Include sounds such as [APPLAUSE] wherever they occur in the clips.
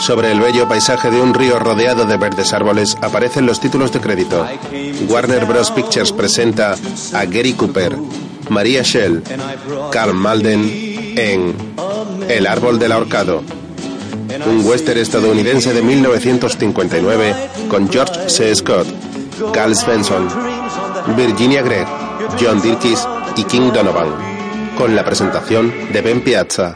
Sobre el bello paisaje de un río rodeado de verdes árboles aparecen los títulos de crédito. Warner Bros. Pictures presenta a Gary Cooper, Maria Shell, Carl Malden en El árbol del ahorcado, un western estadounidense de 1959 con George C. Scott, Carl Svensson, Virginia Gregg, John Dirkis y King Donovan, con la presentación de Ben Piazza.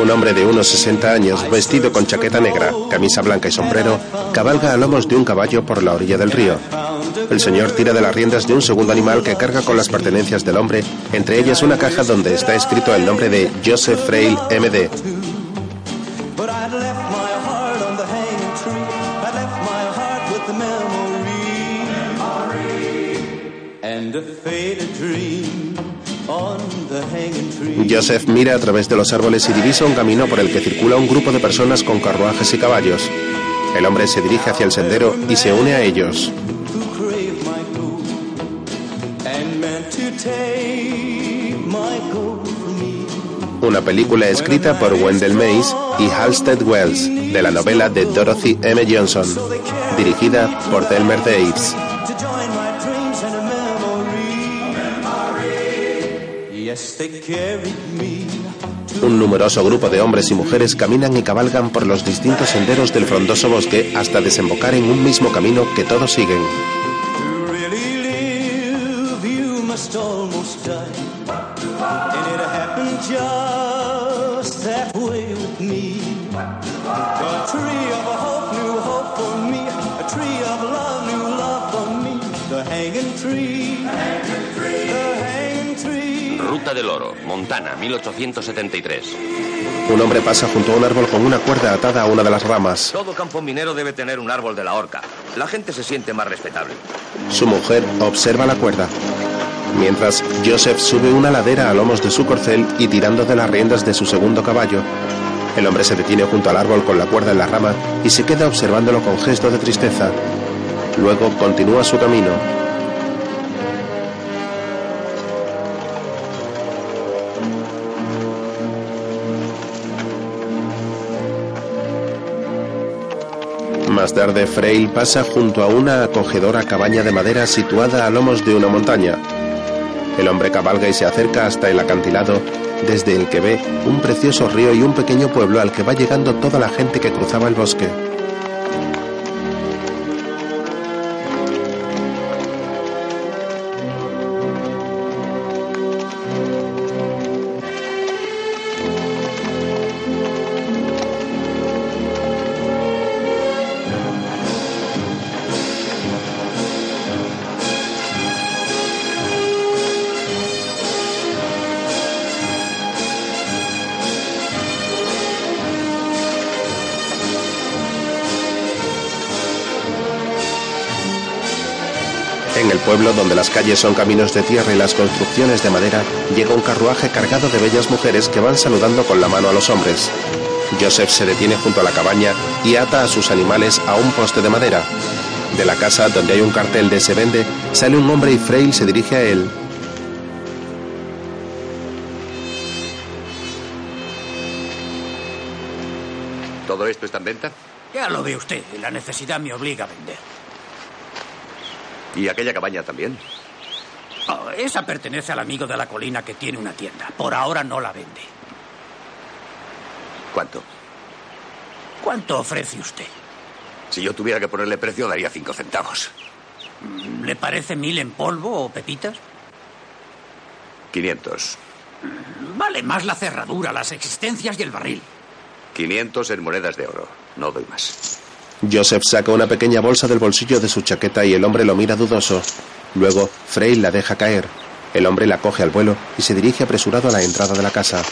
Un hombre de unos 60 años, vestido con chaqueta negra, camisa blanca y sombrero, cabalga a lomos de un caballo por la orilla del río. El señor tira de las riendas de un segundo animal que carga con las pertenencias del hombre, entre ellas una caja donde está escrito el nombre de Joseph Frail MD. Joseph mira a través de los árboles y divisa un camino por el que circula un grupo de personas con carruajes y caballos. El hombre se dirige hacia el sendero y se une a ellos. Una película escrita por Wendell Mays y Halstead Wells, de la novela de Dorothy M. Johnson, dirigida por Delmer Daves. Un numeroso grupo de hombres y mujeres caminan y cabalgan por los distintos senderos del frondoso bosque hasta desembocar en un mismo camino que todos siguen. Montana, 1873. Un hombre pasa junto a un árbol con una cuerda atada a una de las ramas. Todo campo minero debe tener un árbol de la horca. La gente se siente más respetable. Su mujer observa la cuerda. Mientras, Joseph sube una ladera a lomos de su corcel y tirando de las riendas de su segundo caballo. El hombre se detiene junto al árbol con la cuerda en la rama y se queda observándolo con gesto de tristeza. Luego continúa su camino. Más tarde, Frail pasa junto a una acogedora cabaña de madera situada a lomos de una montaña. El hombre cabalga y se acerca hasta el acantilado, desde el que ve un precioso río y un pequeño pueblo al que va llegando toda la gente que cruzaba el bosque. Pueblo, donde las calles son caminos de tierra y las construcciones de madera, llega un carruaje cargado de bellas mujeres que van saludando con la mano a los hombres. Joseph se detiene junto a la cabaña y ata a sus animales a un poste de madera. De la casa, donde hay un cartel de se vende, sale un hombre y Frail se dirige a él. ¿Todo esto está en venta? Ya lo ve usted, la necesidad me obliga a vender. ¿Y aquella cabaña también? Oh, esa pertenece al amigo de la colina que tiene una tienda. Por ahora no la vende. ¿Cuánto? ¿Cuánto ofrece usted? Si yo tuviera que ponerle precio, daría cinco centavos. ¿Le parece mil en polvo o pepitas? 500. Vale más la cerradura, las existencias y el barril. 500 en monedas de oro. No doy más. Joseph saca una pequeña bolsa del bolsillo de su chaqueta y el hombre lo mira dudoso. Luego, Frey la deja caer. El hombre la coge al vuelo y se dirige apresurado a la entrada de la casa.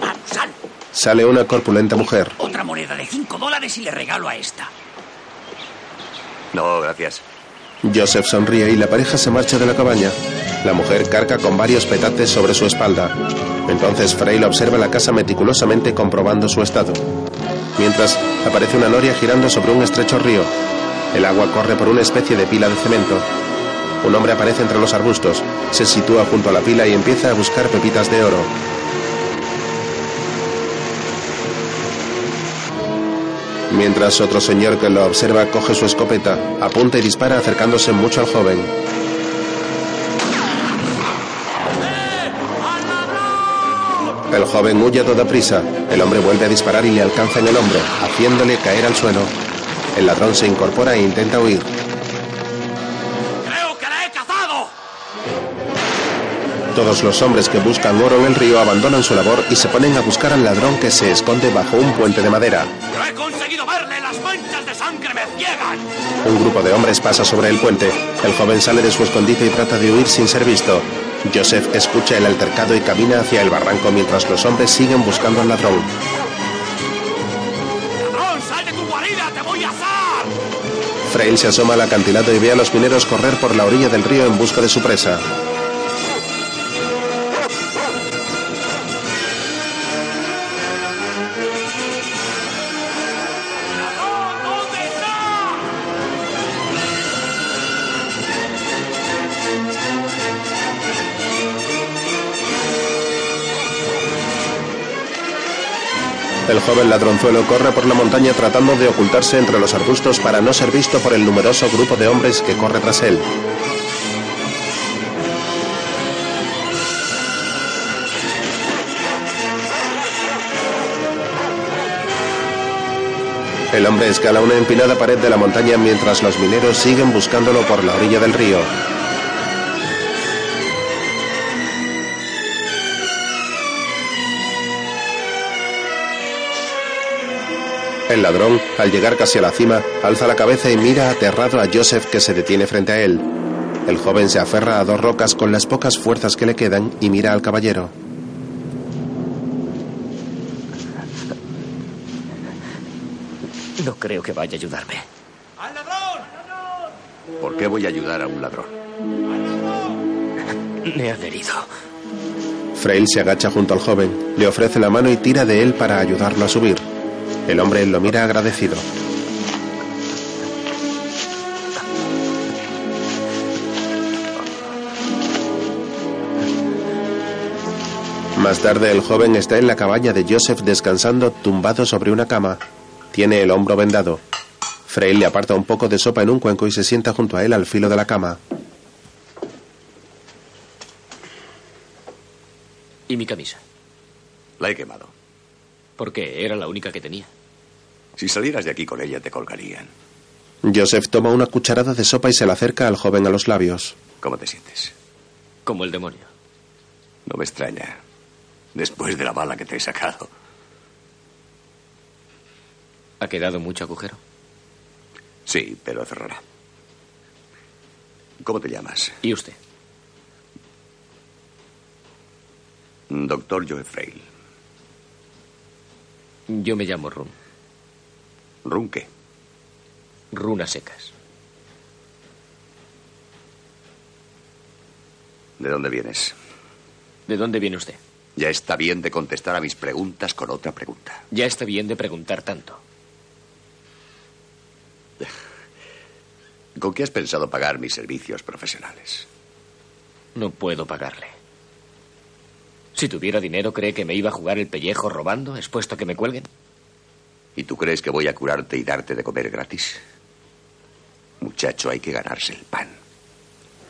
Vamos, sal. Sale una corpulenta mujer. Otra moneda de cinco dólares y le regalo a esta. No, gracias. Joseph sonríe y la pareja se marcha de la cabaña. La mujer carga con varios petates sobre su espalda. Entonces Frail observa la casa meticulosamente comprobando su estado. Mientras, aparece una noria girando sobre un estrecho río. El agua corre por una especie de pila de cemento. Un hombre aparece entre los arbustos, se sitúa junto a la pila y empieza a buscar pepitas de oro. Mientras otro señor que lo observa coge su escopeta, apunta y dispara acercándose mucho al joven. El joven huye a toda prisa. El hombre vuelve a disparar y le alcanza en el hombro, haciéndole caer al suelo. El ladrón se incorpora e intenta huir. Todos los hombres que buscan oro en el río abandonan su labor y se ponen a buscar al ladrón que se esconde bajo un puente de madera. ¡Lo he conseguido verle! ¡Las manchas de sangre me ciegan! Un grupo de hombres pasa sobre el puente. El joven sale de su escondite y trata de huir sin ser visto. Joseph escucha el altercado y camina hacia el barranco mientras los hombres siguen buscando al ladrón. ¡Ladrón, sal de tu guarida! ¡Te voy a asar! Frail se asoma al acantilado y ve a los mineros correr por la orilla del río en busca de su presa. El joven ladronzuelo corre por la montaña tratando de ocultarse entre los arbustos para no ser visto por el numeroso grupo de hombres que corre tras él. El hombre escala una empinada pared de la montaña mientras los mineros siguen buscándolo por la orilla del río. El ladrón, al llegar casi a la cima, alza la cabeza y mira aterrado a Joseph que se detiene frente a él. El joven se aferra a dos rocas con las pocas fuerzas que le quedan y mira al caballero. No creo que vaya a ayudarme. ¡Al ladrón! ¿Por qué voy a ayudar a un ladrón? Me han herido. Frail se agacha junto al joven, le ofrece la mano y tira de él para ayudarlo a subir. El hombre lo mira agradecido. Más tarde el joven está en la cabaña de Joseph descansando tumbado sobre una cama. Tiene el hombro vendado. Frail le aparta un poco de sopa en un cuenco y se sienta junto a él al filo de la cama. ¿Y mi camisa? La he quemado. Porque era la única que tenía. Si salieras de aquí con ella, te colgarían. Joseph toma una cucharada de sopa y se la acerca al joven a los labios. ¿Cómo te sientes? Como el demonio. No me extraña. Después de la bala que te he sacado. ¿Ha quedado mucho agujero? Sí, pero cerrará. ¿Cómo te llamas? ¿Y usted? Doctor Joe Frail. Yo me llamo Run. ¿Runque? Runas secas. ¿De dónde vienes? ¿De dónde viene usted? Ya está bien de contestar a mis preguntas con otra pregunta. Ya está bien de preguntar tanto. ¿Con qué has pensado pagar mis servicios profesionales? No puedo pagarle. Si tuviera dinero, ¿cree que me iba a jugar el pellejo robando, expuesto a que me cuelguen? ¿Y tú crees que voy a curarte y darte de comer gratis? Muchacho, hay que ganarse el pan.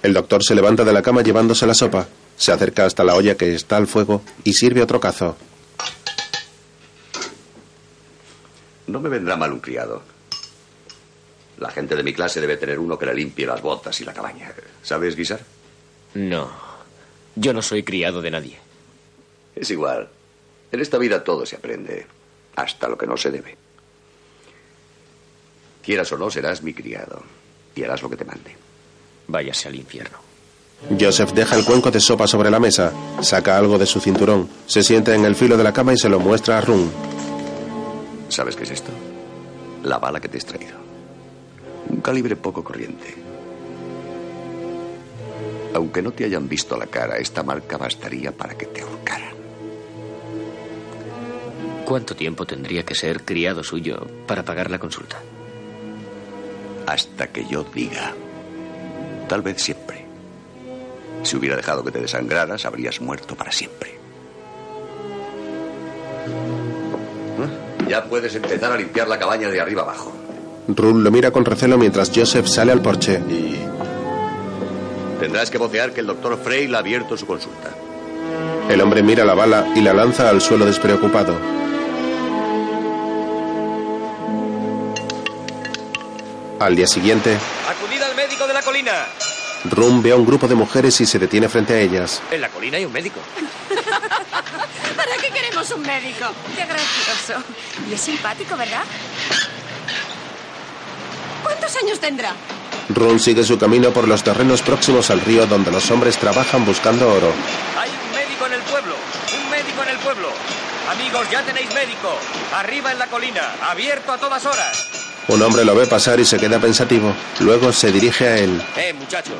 El doctor se levanta de la cama llevándose la sopa. Se acerca hasta la olla que está al fuego y sirve otro cazo. No me vendrá mal un criado. La gente de mi clase debe tener uno que le limpie las botas y la cabaña. ¿Sabes guisar? No. Yo no soy criado de nadie. Es igual. En esta vida todo se aprende, hasta lo que no se debe. Quieras o no, serás mi criado y harás lo que te mande. Váyase al infierno. Joseph deja el cuenco de sopa sobre la mesa, saca algo de su cinturón, se sienta en el filo de la cama y se lo muestra a Run. ¿Sabes qué es esto? La bala que te he extraído. Un calibre poco corriente. Aunque no te hayan visto la cara, esta marca bastaría para que te ahorcaran. ¿Cuánto tiempo tendría que ser criado suyo para pagar la consulta? Hasta que yo diga. Tal vez siempre. Si hubiera dejado que te desangraras, habrías muerto para siempre. Ya puedes empezar a limpiar la cabaña de arriba abajo. Rule lo mira con recelo mientras Joseph sale al porche. Y tendrás que vocear que el doctor Frey ha abierto su consulta. El hombre mira la bala y la lanza al suelo despreocupado. Al día siguiente, ¡Acudid al médico de la colina! Rum ve a un grupo de mujeres y se detiene frente a ellas. En la colina hay un médico. [LAUGHS] ¿Para qué queremos un médico? Qué gracioso. Y es simpático, ¿verdad? ¿Cuántos años tendrá? Rum sigue su camino por los terrenos próximos al río donde los hombres trabajan buscando oro. Hay un médico en el pueblo. Un médico en el pueblo. Amigos, ya tenéis médico. Arriba en la colina. Abierto a todas horas. Un hombre lo ve pasar y se queda pensativo. Luego se dirige a él. Eh, muchacho.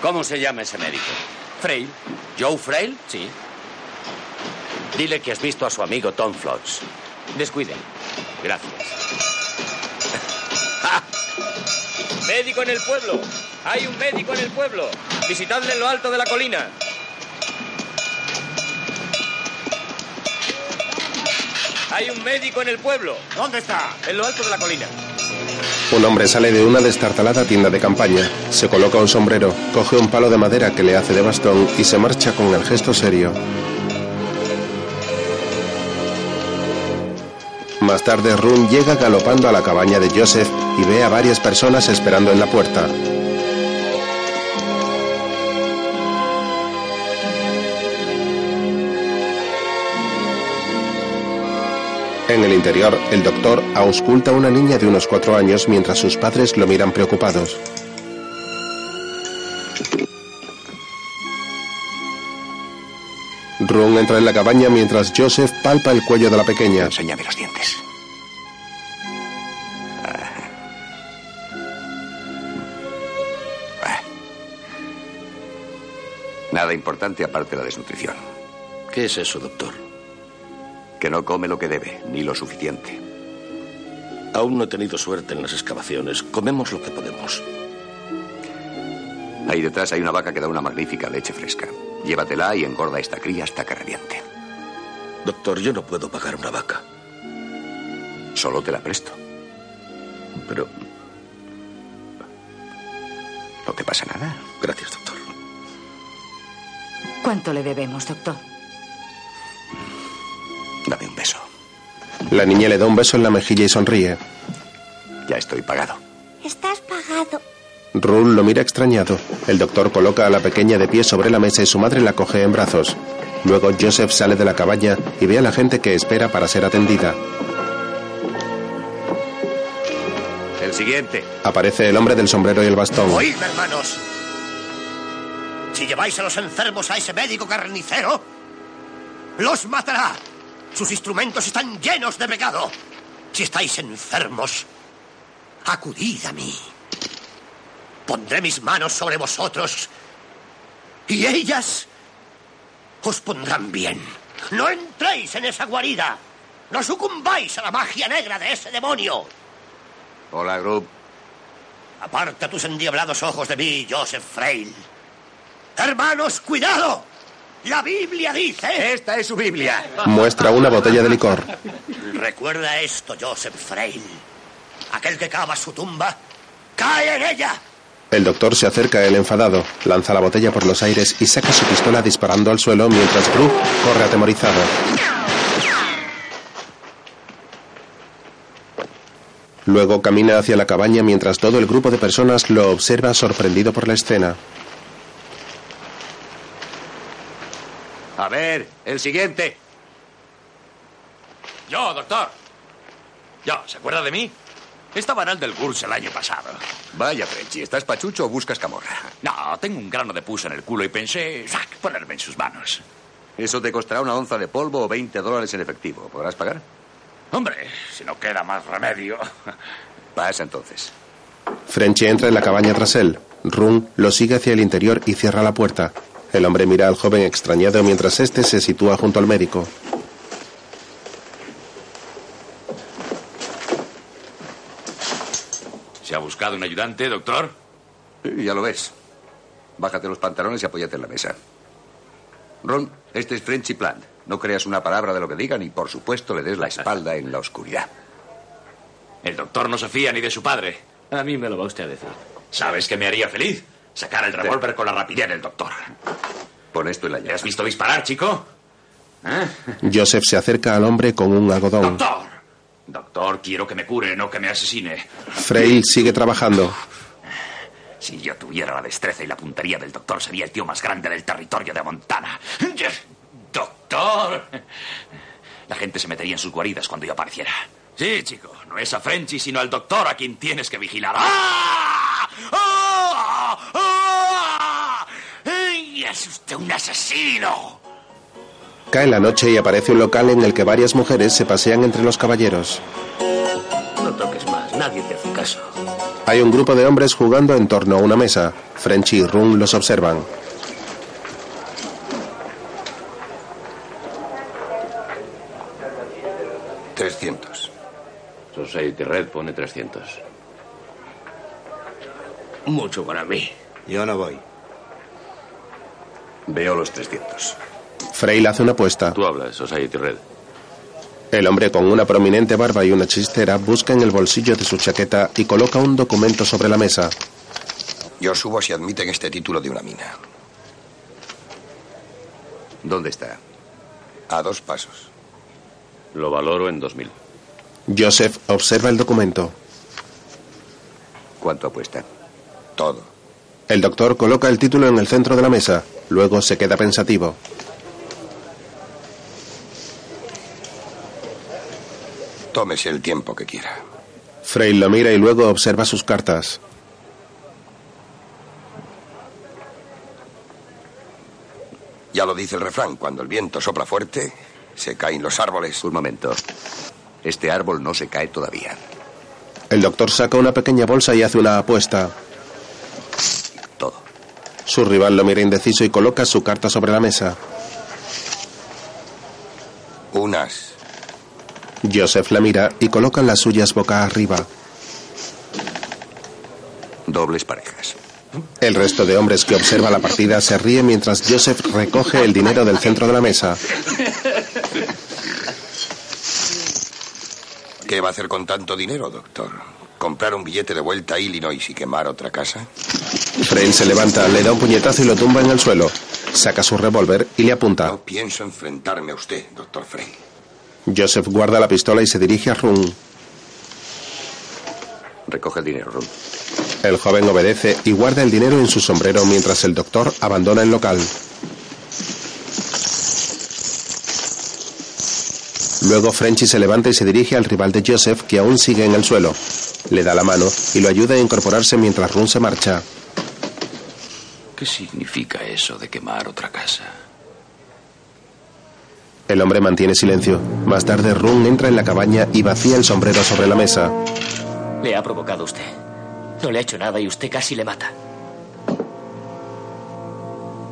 ¿Cómo se llama ese médico? Frail. ¿Joe Frail? Sí. Dile que has visto a su amigo Tom Flots. Descuiden. Gracias. [LAUGHS] médico en el pueblo. Hay un médico en el pueblo. Visitadle en lo alto de la colina. Hay un médico en el pueblo. ¿Dónde está? En lo alto de la colina. Un hombre sale de una destartalada tienda de campaña. Se coloca un sombrero, coge un palo de madera que le hace de bastón y se marcha con el gesto serio. Más tarde, Run llega galopando a la cabaña de Joseph y ve a varias personas esperando en la puerta. En el interior, el doctor ausculta a una niña de unos cuatro años mientras sus padres lo miran preocupados. Run entra en la cabaña mientras Joseph palpa el cuello de la pequeña. Enséñame los dientes. Ah. Ah. Nada importante aparte de la desnutrición. ¿Qué es eso, doctor? Que no come lo que debe, ni lo suficiente. Aún no he tenido suerte en las excavaciones. Comemos lo que podemos. Ahí detrás hay una vaca que da una magnífica leche fresca. Llévatela y engorda esta cría hasta que reviente. Doctor, yo no puedo pagar una vaca. Solo te la presto. Pero No te pasa nada. gracias, doctor. ¿Cuánto le debemos, doctor? La niña le da un beso en la mejilla y sonríe. Ya estoy pagado. Estás pagado. Run lo mira extrañado. El doctor coloca a la pequeña de pie sobre la mesa y su madre la coge en brazos. Luego Joseph sale de la cabaña y ve a la gente que espera para ser atendida. El siguiente. Aparece el hombre del sombrero y el bastón. Oídme, hermanos. Si lleváis a los enfermos a ese médico carnicero, los matará. Sus instrumentos están llenos de pecado. Si estáis enfermos, acudid a mí. Pondré mis manos sobre vosotros y ellas os pondrán bien. No entréis en esa guarida. No sucumbáis a la magia negra de ese demonio. Hola, Group. Aparta tus endiablados ojos de mí, Joseph Frail. Hermanos, cuidado. La Biblia dice... Esta es su Biblia. Muestra una botella de licor. Recuerda esto, Joseph Frail. Aquel que cava su tumba, cae en ella. El doctor se acerca a él enfadado, lanza la botella por los aires y saca su pistola disparando al suelo mientras Brooke corre atemorizado. Luego camina hacia la cabaña mientras todo el grupo de personas lo observa sorprendido por la escena. A ver, el siguiente. Yo, doctor. Yo, ¿se acuerda de mí? Estaba en el del Gurs el año pasado. Vaya, Frenchy, ¿estás pachucho o buscas camorra? No, tengo un grano de pus en el culo y pensé, sac, ponerme en sus manos. Eso te costará una onza de polvo o 20 dólares en efectivo. ¿Podrás pagar? Hombre, si no queda más remedio. [LAUGHS] Pasa entonces. Frenchy entra en la cabaña tras él. Run lo sigue hacia el interior y cierra la puerta. El hombre mira al joven extrañado mientras este se sitúa junto al médico. ¿Se ha buscado un ayudante, doctor? Sí, ya lo ves. Bájate los pantalones y apóyate en la mesa. Ron, este es Frenchy Plant. No creas una palabra de lo que digan y, por supuesto, le des la espalda en la oscuridad. El doctor no se fía ni de su padre. A mí me lo va usted a decir. ¿Sabes qué me haría feliz? Sacar el revólver con la rapidez del doctor. Pon esto en la ¿Le llave. has visto disparar, chico? ¿Eh? Joseph se acerca al hombre con un algodón. ¡Doctor! Doctor, quiero que me cure, no que me asesine. Frail sigue trabajando. Si yo tuviera la destreza y la puntería del doctor, sería el tío más grande del territorio de Montana. ¡Doctor! La gente se metería en sus guaridas cuando yo apareciera. Sí, chico, no es a Frenchy, sino al doctor a quien tienes que vigilar. ¡Ah! ¡Ah! ¡Ah! ¡Ay, ¡Es usted un asesino! Cae la noche y aparece un local en el que varias mujeres se pasean entre los caballeros. No toques más, nadie te hace caso. Hay un grupo de hombres jugando en torno a una mesa. Frenchy y Run los observan. Trescientos. Society Red pone 300. Mucho para mí. Yo no voy. Veo los 300. Frail hace una apuesta. Tú hablas, Society Red. El hombre con una prominente barba y una chistera busca en el bolsillo de su chaqueta y coloca un documento sobre la mesa. Yo subo si admiten este título de una mina. ¿Dónde está? A dos pasos. Lo valoro en 2000. Joseph observa el documento. ¿Cuánto apuesta? Todo. El doctor coloca el título en el centro de la mesa. Luego se queda pensativo. Tómese el tiempo que quiera. Frail lo mira y luego observa sus cartas. Ya lo dice el refrán, cuando el viento sopla fuerte, se caen los árboles. Un momento. Este árbol no se cae todavía. El doctor saca una pequeña bolsa y hace una apuesta. Su rival lo mira indeciso y coloca su carta sobre la mesa. Unas. Joseph la mira y coloca las suyas boca arriba. Dobles parejas. El resto de hombres que observa la partida se ríe mientras Joseph recoge el dinero del centro de la mesa. ¿Qué va a hacer con tanto dinero, doctor? ¿Comprar un billete de vuelta a Illinois y quemar otra casa? Frail se levanta, le da un puñetazo y lo tumba en el suelo. Saca su revólver y le apunta. No pienso enfrentarme a usted, doctor Frey. Joseph guarda la pistola y se dirige a Run. Recoge el dinero, Ron. El joven obedece y guarda el dinero en su sombrero mientras el doctor abandona el local. Luego Frenchy se levanta y se dirige al rival de Joseph que aún sigue en el suelo. Le da la mano y lo ayuda a incorporarse mientras Run se marcha. ¿Qué significa eso de quemar otra casa? El hombre mantiene silencio. Más tarde Run entra en la cabaña y vacía el sombrero sobre la mesa. Le ha provocado usted. No le ha hecho nada y usted casi le mata.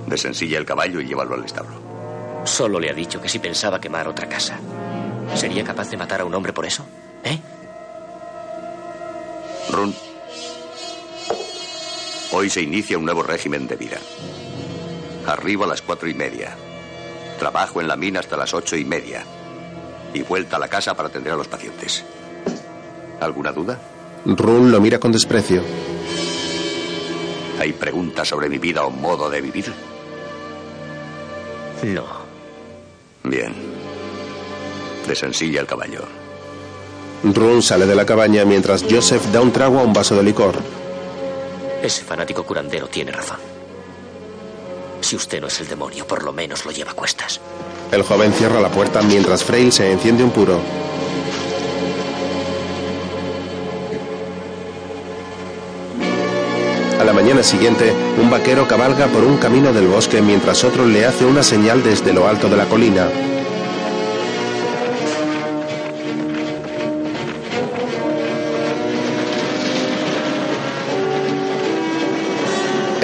Desencilla el caballo y llévalo al establo. Solo le ha dicho que si pensaba quemar otra casa. ¿Sería capaz de matar a un hombre por eso? ¿Eh? Run. Hoy se inicia un nuevo régimen de vida. Arriba a las cuatro y media. Trabajo en la mina hasta las ocho y media. Y vuelta a la casa para atender a los pacientes. ¿Alguna duda? Run lo mira con desprecio. ¿Hay preguntas sobre mi vida o modo de vivir? No. Bien. Desencilla el caballo. Run sale de la cabaña mientras Joseph da un trago a un vaso de licor. Ese fanático curandero tiene razón. Si usted no es el demonio, por lo menos lo lleva a cuestas. El joven cierra la puerta mientras Frail se enciende un puro. A la mañana siguiente, un vaquero cabalga por un camino del bosque mientras otro le hace una señal desde lo alto de la colina.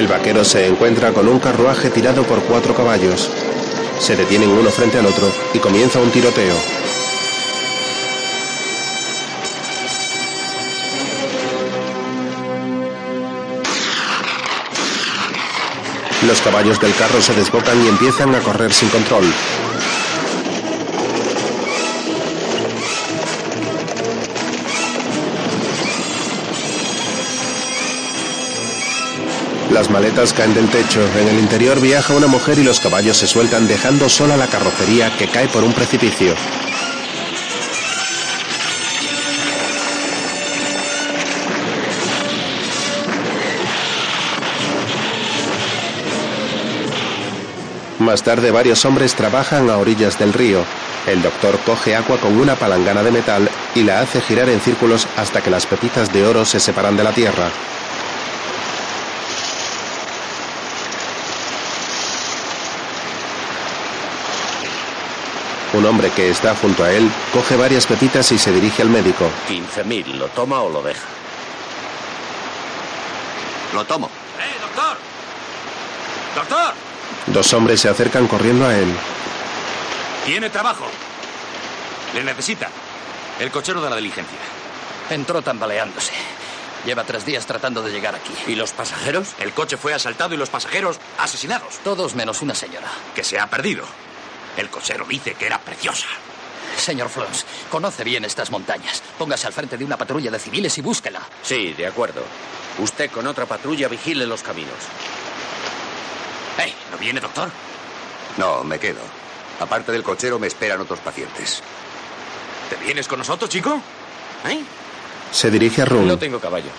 El vaquero se encuentra con un carruaje tirado por cuatro caballos. Se detienen uno frente al otro y comienza un tiroteo. Los caballos del carro se desbocan y empiezan a correr sin control. Las maletas caen del techo. En el interior viaja una mujer y los caballos se sueltan dejando sola la carrocería que cae por un precipicio. Más tarde varios hombres trabajan a orillas del río. El doctor coge agua con una palangana de metal y la hace girar en círculos hasta que las pepitas de oro se separan de la tierra. Un hombre que está junto a él coge varias pepitas y se dirige al médico. 15.000, ¿lo toma o lo deja? Lo tomo. ¡Eh, doctor! ¡Doctor! Dos hombres se acercan corriendo a él. Tiene trabajo. Le necesita. El cochero de la diligencia. Entró tambaleándose. Lleva tres días tratando de llegar aquí. ¿Y los pasajeros? El coche fue asaltado y los pasajeros asesinados. Todos menos una señora. Que se ha perdido. El cochero dice que era preciosa. Señor Flons, conoce bien estas montañas. Póngase al frente de una patrulla de civiles y búsquela. Sí, de acuerdo. Usted con otra patrulla vigile los caminos. ¡Hey! ¿No viene, doctor? No, me quedo. Aparte del cochero, me esperan otros pacientes. ¿Te vienes con nosotros, chico? ¿Eh? Se dirige a Run. No tengo caballo.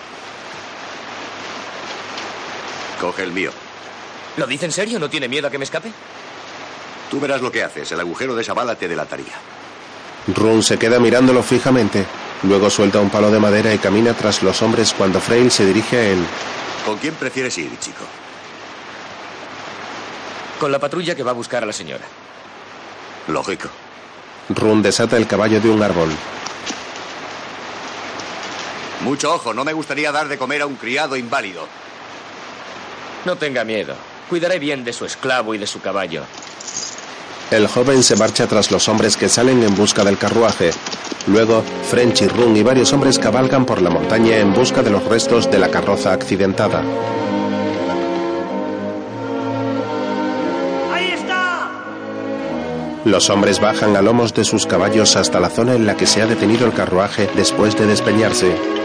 Coge el mío. ¿Lo dice en serio? ¿No tiene miedo a que me escape? Tú verás lo que haces. El agujero de esa bala te delataría. Run se queda mirándolo fijamente. Luego suelta un palo de madera y camina tras los hombres cuando Frail se dirige a él. ¿Con quién prefieres ir, chico? Con la patrulla que va a buscar a la señora. Lógico. Run desata el caballo de un árbol. Mucho ojo, no me gustaría dar de comer a un criado inválido. No tenga miedo. Cuidaré bien de su esclavo y de su caballo. El joven se marcha tras los hombres que salen en busca del carruaje. Luego, French y Run y varios hombres cabalgan por la montaña en busca de los restos de la carroza accidentada. ¡Ahí está! Los hombres bajan a lomos de sus caballos hasta la zona en la que se ha detenido el carruaje después de despeñarse.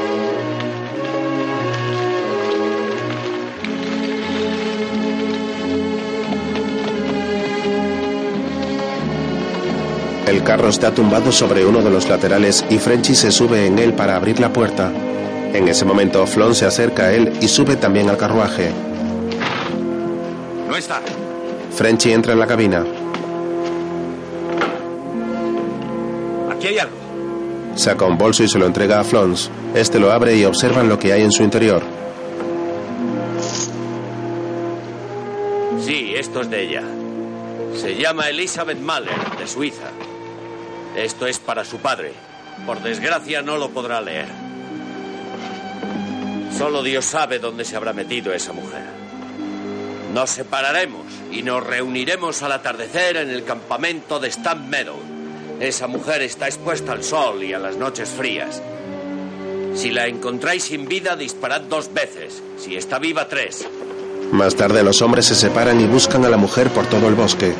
El carro está tumbado sobre uno de los laterales y Frenchy se sube en él para abrir la puerta. En ese momento, Flon se acerca a él y sube también al carruaje. No está. Frenchy entra en la cabina. Aquí hay algo. Saca un bolso y se lo entrega a Flons. Este lo abre y observan lo que hay en su interior. Sí, esto es de ella. Se llama Elizabeth Mahler, de Suiza. Esto es para su padre. Por desgracia no lo podrá leer. Solo Dios sabe dónde se habrá metido esa mujer. Nos separaremos y nos reuniremos al atardecer en el campamento de Stamp Meadow. Esa mujer está expuesta al sol y a las noches frías. Si la encontráis sin vida, disparad dos veces. Si está viva, tres. Más tarde los hombres se separan y buscan a la mujer por todo el bosque.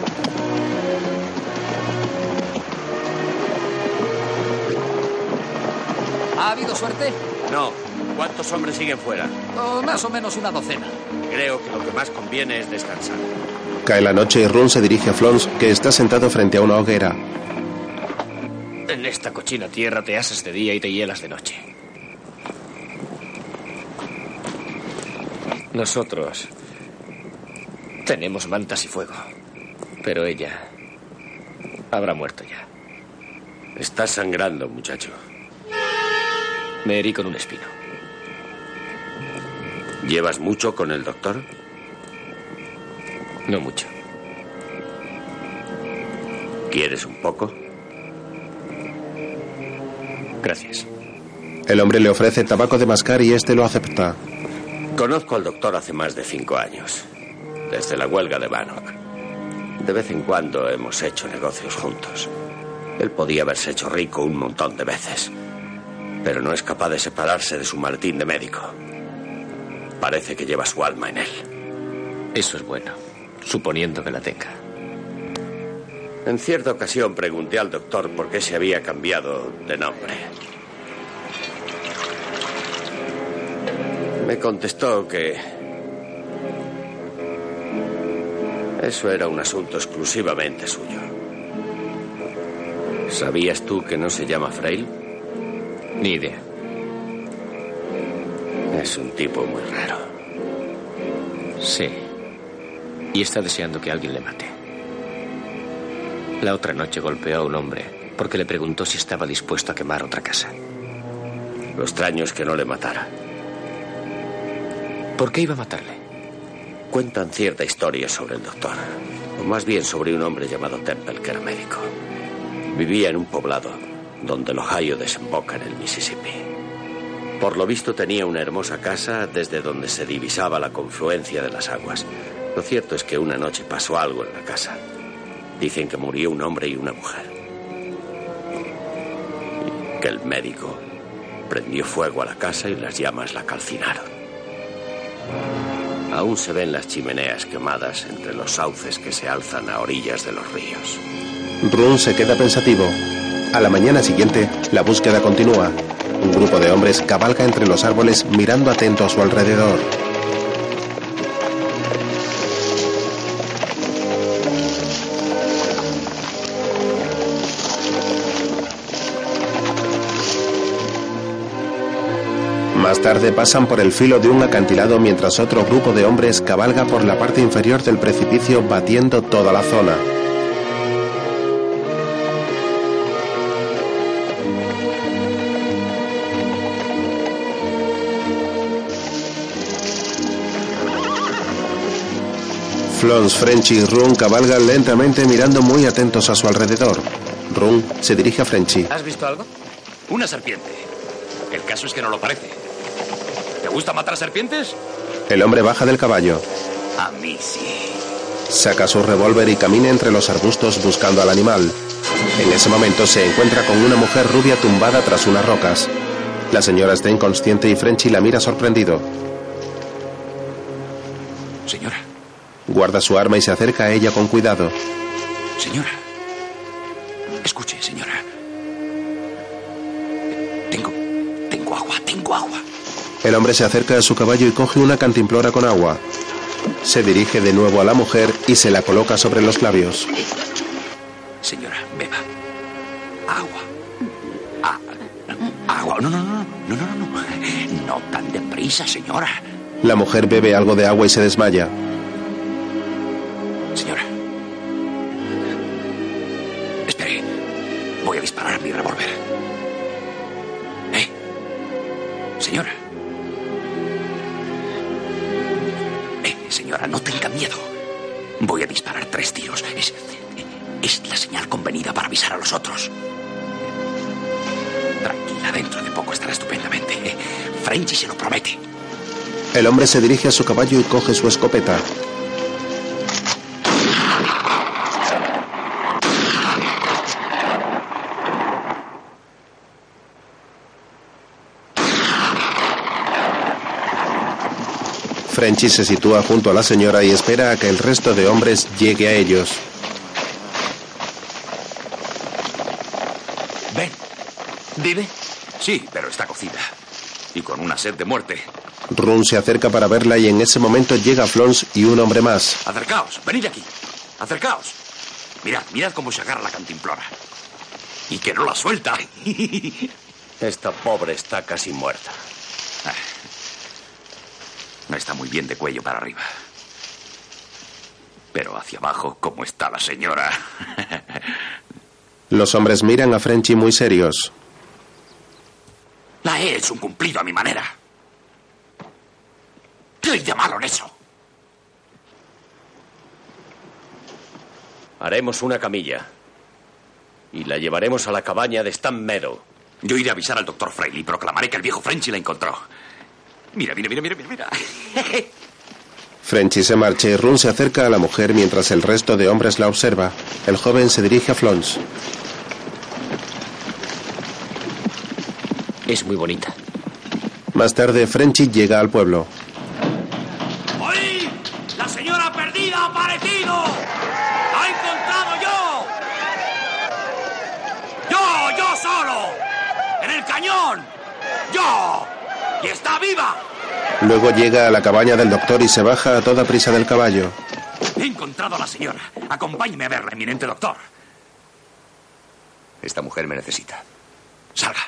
No. ¿Cuántos hombres siguen fuera? O más o menos una docena. Creo que lo que más conviene es descansar. Cae la noche y Run se dirige a Flons, que está sentado frente a una hoguera. En esta cochina tierra te asas de día y te hielas de noche. Nosotros tenemos mantas y fuego, pero ella habrá muerto ya. Estás sangrando, muchacho. Me herí con un espino. ¿Llevas mucho con el doctor? No mucho. ¿Quieres un poco? Gracias. El hombre le ofrece tabaco de mascar y este lo acepta. Conozco al doctor hace más de cinco años, desde la huelga de Bannock. De vez en cuando hemos hecho negocios juntos. Él podía haberse hecho rico un montón de veces, pero no es capaz de separarse de su maletín de médico. Parece que lleva su alma en él. Eso es bueno, suponiendo que la tenga. En cierta ocasión pregunté al doctor por qué se había cambiado de nombre. Me contestó que eso era un asunto exclusivamente suyo. ¿Sabías tú que no se llama Frail? Ni idea. Es un tipo muy raro. Sí. Y está deseando que alguien le mate. La otra noche golpeó a un hombre porque le preguntó si estaba dispuesto a quemar otra casa. Lo extraño es que no le matara. ¿Por qué iba a matarle? Cuentan cierta historia sobre el doctor. O más bien sobre un hombre llamado Temple que era médico. Vivía en un poblado donde el Ohio desemboca en el Mississippi. Por lo visto tenía una hermosa casa desde donde se divisaba la confluencia de las aguas. Lo cierto es que una noche pasó algo en la casa. Dicen que murió un hombre y una mujer. Y que el médico prendió fuego a la casa y las llamas la calcinaron. Aún se ven las chimeneas quemadas entre los sauces que se alzan a orillas de los ríos. Run se queda pensativo. A la mañana siguiente, la búsqueda continúa. Un grupo de hombres cabalga entre los árboles mirando atento a su alrededor. Más tarde pasan por el filo de un acantilado mientras otro grupo de hombres cabalga por la parte inferior del precipicio batiendo toda la zona. Flons, Frenchy y Run cabalgan lentamente mirando muy atentos a su alrededor. Run se dirige a Frenchy. ¿Has visto algo? Una serpiente. El caso es que no lo parece. ¿Te gusta matar serpientes? El hombre baja del caballo. A mí sí. Saca su revólver y camina entre los arbustos buscando al animal. En ese momento se encuentra con una mujer rubia tumbada tras unas rocas. La señora está inconsciente y Frenchy la mira sorprendido. Guarda su arma y se acerca a ella con cuidado. señora. Escuche, señora. Tengo. Tengo agua, tengo agua. El hombre se acerca a su caballo y coge una cantimplora con agua. Se dirige de nuevo a la mujer y se la coloca sobre los labios. Señora, beba. Agua. Ah, agua. No, no, no, no, no, no. No tan deprisa, señora. La mujer bebe algo de agua y se desmaya. Para avisar a los otros. Tranquila, dentro de poco estará estupendamente. Eh, Frenchy se lo promete. El hombre se dirige a su caballo y coge su escopeta. Frenchy se sitúa junto a la señora y espera a que el resto de hombres llegue a ellos. Ven. ¿Vive? Sí, pero está cocida. Y con una sed de muerte. Run se acerca para verla y en ese momento llega Flons y un hombre más. Acercaos, venid aquí. Acercaos. Mirad, mirad cómo se agarra la cantimplora. Y que no la suelta. [LAUGHS] Esta pobre está casi muerta. No está muy bien de cuello para arriba. Pero hacia abajo, ¿cómo está la señora? [LAUGHS] Los hombres miran a Frenchy muy serios. La he hecho un cumplido a mi manera. ¿Qué hay de malo en eso? Haremos una camilla. Y la llevaremos a la cabaña de Stan Meadow. Yo iré a avisar al doctor Freiley y proclamaré que el viejo Frenchy la encontró. Mira, mira, mira, mira, mira, mira. Frenchy se marcha y Run se acerca a la mujer mientras el resto de hombres la observa. El joven se dirige a Flons. Es muy bonita. Más tarde, Frenchy llega al pueblo. ¡Oí! ¡La señora perdida ha aparecido! ¡La he encontrado yo! ¡Yo, yo solo! ¡En el cañón! ¡Yo! ¡Y está viva! Luego llega a la cabaña del doctor y se baja a toda prisa del caballo. He encontrado a la señora. Acompáñeme a verla, eminente doctor. Esta mujer me necesita. Salga.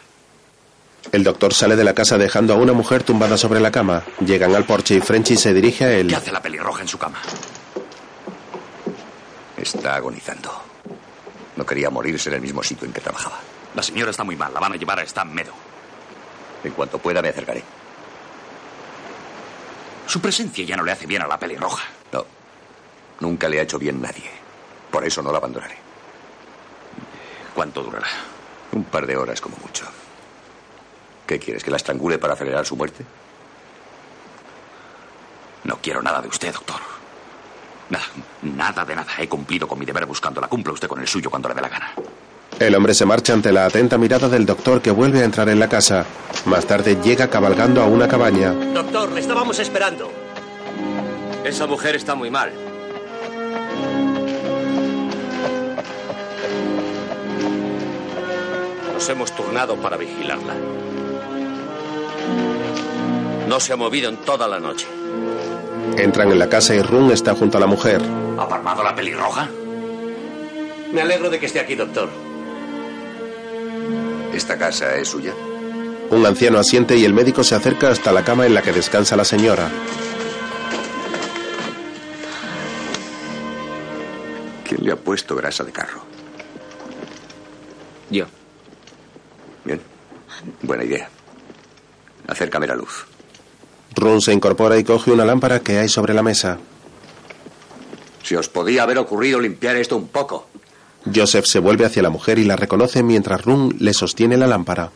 El doctor sale de la casa dejando a una mujer tumbada sobre la cama. Llegan al porche y Frenchy se dirige a él. ¿Qué hace la pelirroja en su cama? Está agonizando. No quería morirse en el mismo sitio en que trabajaba. La señora está muy mal. La van a llevar a Stan Meadow. En cuanto pueda me acercaré. Su presencia ya no le hace bien a la pelirroja. No. Nunca le ha hecho bien nadie. Por eso no la abandonaré. ¿Cuánto durará? Un par de horas como mucho. ¿Qué quieres? ¿Que la estrangule para acelerar su muerte? No quiero nada de usted, doctor. Nada, nada de nada. He cumplido con mi deber buscándola. Cumpla usted con el suyo cuando le dé la gana. El hombre se marcha ante la atenta mirada del doctor que vuelve a entrar en la casa. Más tarde llega cabalgando a una cabaña. Doctor, le estábamos esperando. Esa mujer está muy mal. Nos hemos turnado para vigilarla. No se ha movido en toda la noche. Entran en la casa y Run está junto a la mujer. ¿Ha palmado la pelirroja? Me alegro de que esté aquí, doctor. ¿Esta casa es suya? Un anciano asiente y el médico se acerca hasta la cama en la que descansa la señora. ¿Quién le ha puesto grasa de carro? Yo. Bien. Buena idea. Acércame la luz. Run se incorpora y coge una lámpara que hay sobre la mesa. Si os podía haber ocurrido limpiar esto un poco. Joseph se vuelve hacia la mujer y la reconoce mientras Run le sostiene la lámpara.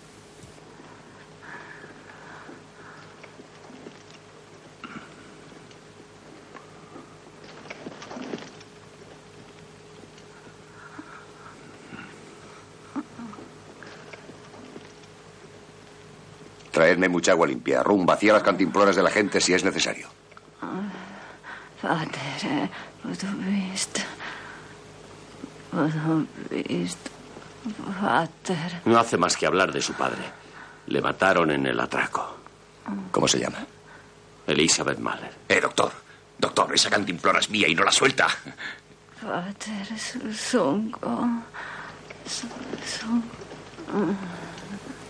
Traedme mucha agua limpia. Rum, vacía las cantimploras de la gente si es necesario. Padre, ho visto. No hace más que hablar de su padre. Le mataron en el atraco. ¿Cómo se llama? Elizabeth Mahler. Eh, doctor. Doctor, esa cantimplora es mía y no la suelta.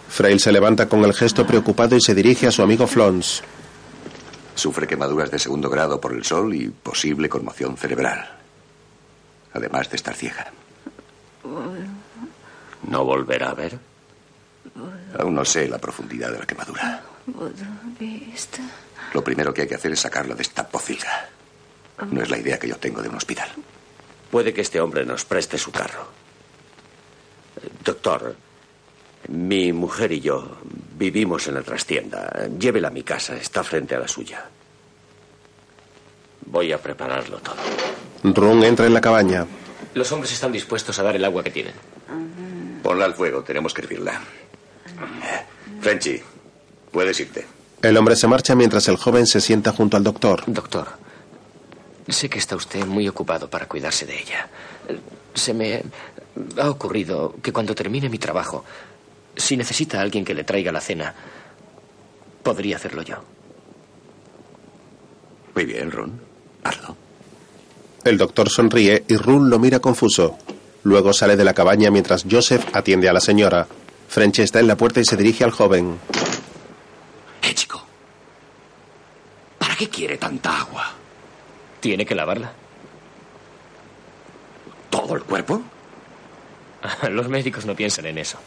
Frail se levanta con el gesto preocupado y se dirige a su amigo Flons. Sufre quemaduras de segundo grado por el sol y posible conmoción cerebral. Además de estar ciega. ¿No volverá a ver? Aún no sé la profundidad de la quemadura. Lo primero que hay que hacer es sacarla de esta pocilga. No es la idea que yo tengo de un hospital. Puede que este hombre nos preste su carro. Doctor, mi mujer y yo vivimos en la trastienda. Llévela a mi casa, está frente a la suya. Voy a prepararlo todo. Run entra en la cabaña. Los hombres están dispuestos a dar el agua que tienen. Ponla al fuego, tenemos que hervirla. Frenchy, puedes irte. El hombre se marcha mientras el joven se sienta junto al doctor. Doctor, sé que está usted muy ocupado para cuidarse de ella. Se me ha ocurrido que cuando termine mi trabajo, si necesita a alguien que le traiga la cena, podría hacerlo yo. Muy bien, Ron. Hazlo. El doctor sonríe y Run lo mira confuso. Luego sale de la cabaña mientras Joseph atiende a la señora. French está en la puerta y se dirige al joven. Eh, chico. ¿Para qué quiere tanta agua? ¿Tiene que lavarla? ¿Todo el cuerpo? Los médicos no piensan en eso.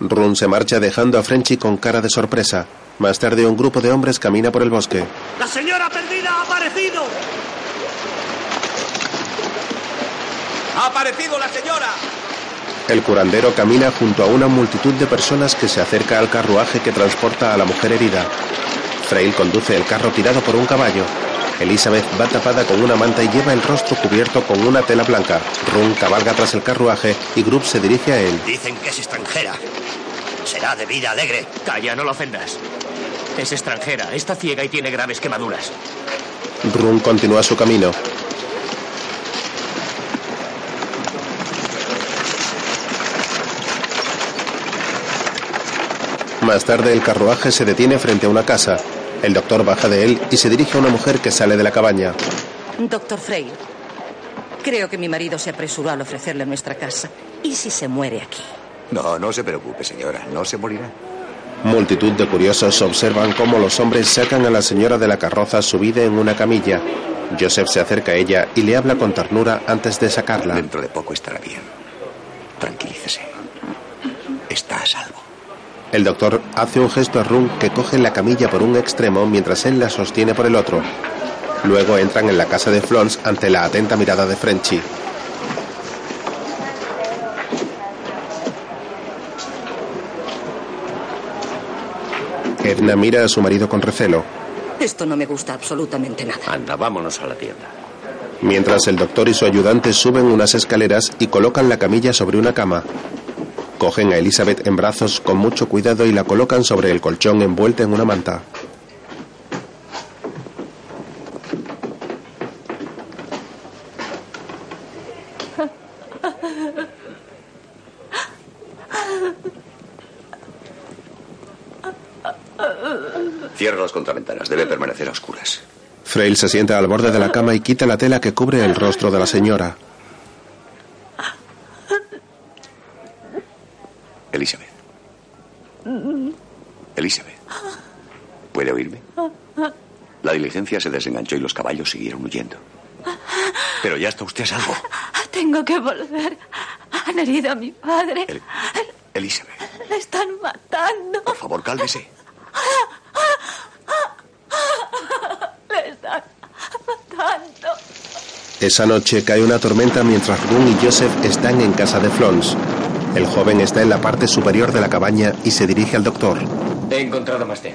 Run se marcha dejando a Frenchy con cara de sorpresa. Más tarde un grupo de hombres camina por el bosque. ¡La señora perdida ha aparecido! ¡Ha aparecido la señora! El curandero camina junto a una multitud de personas que se acerca al carruaje que transporta a la mujer herida. Frail conduce el carro tirado por un caballo. Elizabeth va tapada con una manta y lleva el rostro cubierto con una tela blanca. Run cabalga tras el carruaje y Grubb se dirige a él. Dicen que es extranjera. Será de vida alegre. Calla, no lo ofendas. Es extranjera, está ciega y tiene graves quemaduras. Run continúa su camino. Más tarde el carruaje se detiene frente a una casa. El doctor baja de él y se dirige a una mujer que sale de la cabaña. Doctor Frey, creo que mi marido se apresuró al ofrecerle nuestra casa. ¿Y si se muere aquí? No, no se preocupe, señora. No se morirá. Multitud de curiosos observan cómo los hombres sacan a la señora de la carroza subida en una camilla. Joseph se acerca a ella y le habla con ternura antes de sacarla. Dentro de poco estará bien. Tranquilícese. Está a salvo. El doctor hace un gesto a Run que coge la camilla por un extremo mientras él la sostiene por el otro. Luego entran en la casa de Flons ante la atenta mirada de Frenchy. Edna mira a su marido con recelo. Esto no me gusta absolutamente nada. Anda, vámonos a la tienda. Mientras el doctor y su ayudante suben unas escaleras y colocan la camilla sobre una cama. Cogen a Elizabeth en brazos con mucho cuidado y la colocan sobre el colchón envuelta en una manta. Cierra las contraventanas. Debe permanecer a oscuras. Frail se sienta al borde de la cama y quita la tela que cubre el rostro de la señora. Elizabeth. Elizabeth. ¿Puede oírme? La diligencia se desenganchó y los caballos siguieron huyendo. Pero ya está usted a salvo. Tengo que volver. Han herido a mi padre. Elizabeth, Le están matando. por favor, cálmese. Le están matando. Esa noche cae una tormenta mientras Run y Joseph están en casa de Flons. El joven está en la parte superior de la cabaña y se dirige al doctor. He encontrado más té.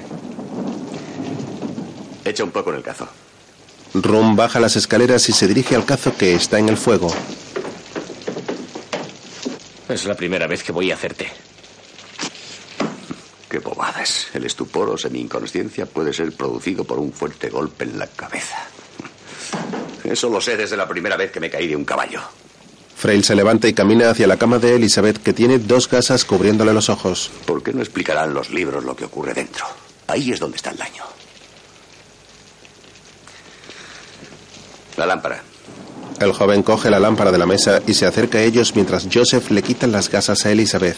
Echa un poco en el cazo. Rum baja las escaleras y se dirige al cazo que está en el fuego. Es la primera vez que voy a hacerte. Qué bobadas. El estupor o semi-inconsciencia puede ser producido por un fuerte golpe en la cabeza. Eso lo sé desde la primera vez que me caí de un caballo. Frail se levanta y camina hacia la cama de Elizabeth que tiene dos gasas cubriéndole los ojos. ¿Por qué no explicarán los libros lo que ocurre dentro? Ahí es donde está el daño. La lámpara. El joven coge la lámpara de la mesa y se acerca a ellos mientras Joseph le quita las gasas a Elizabeth.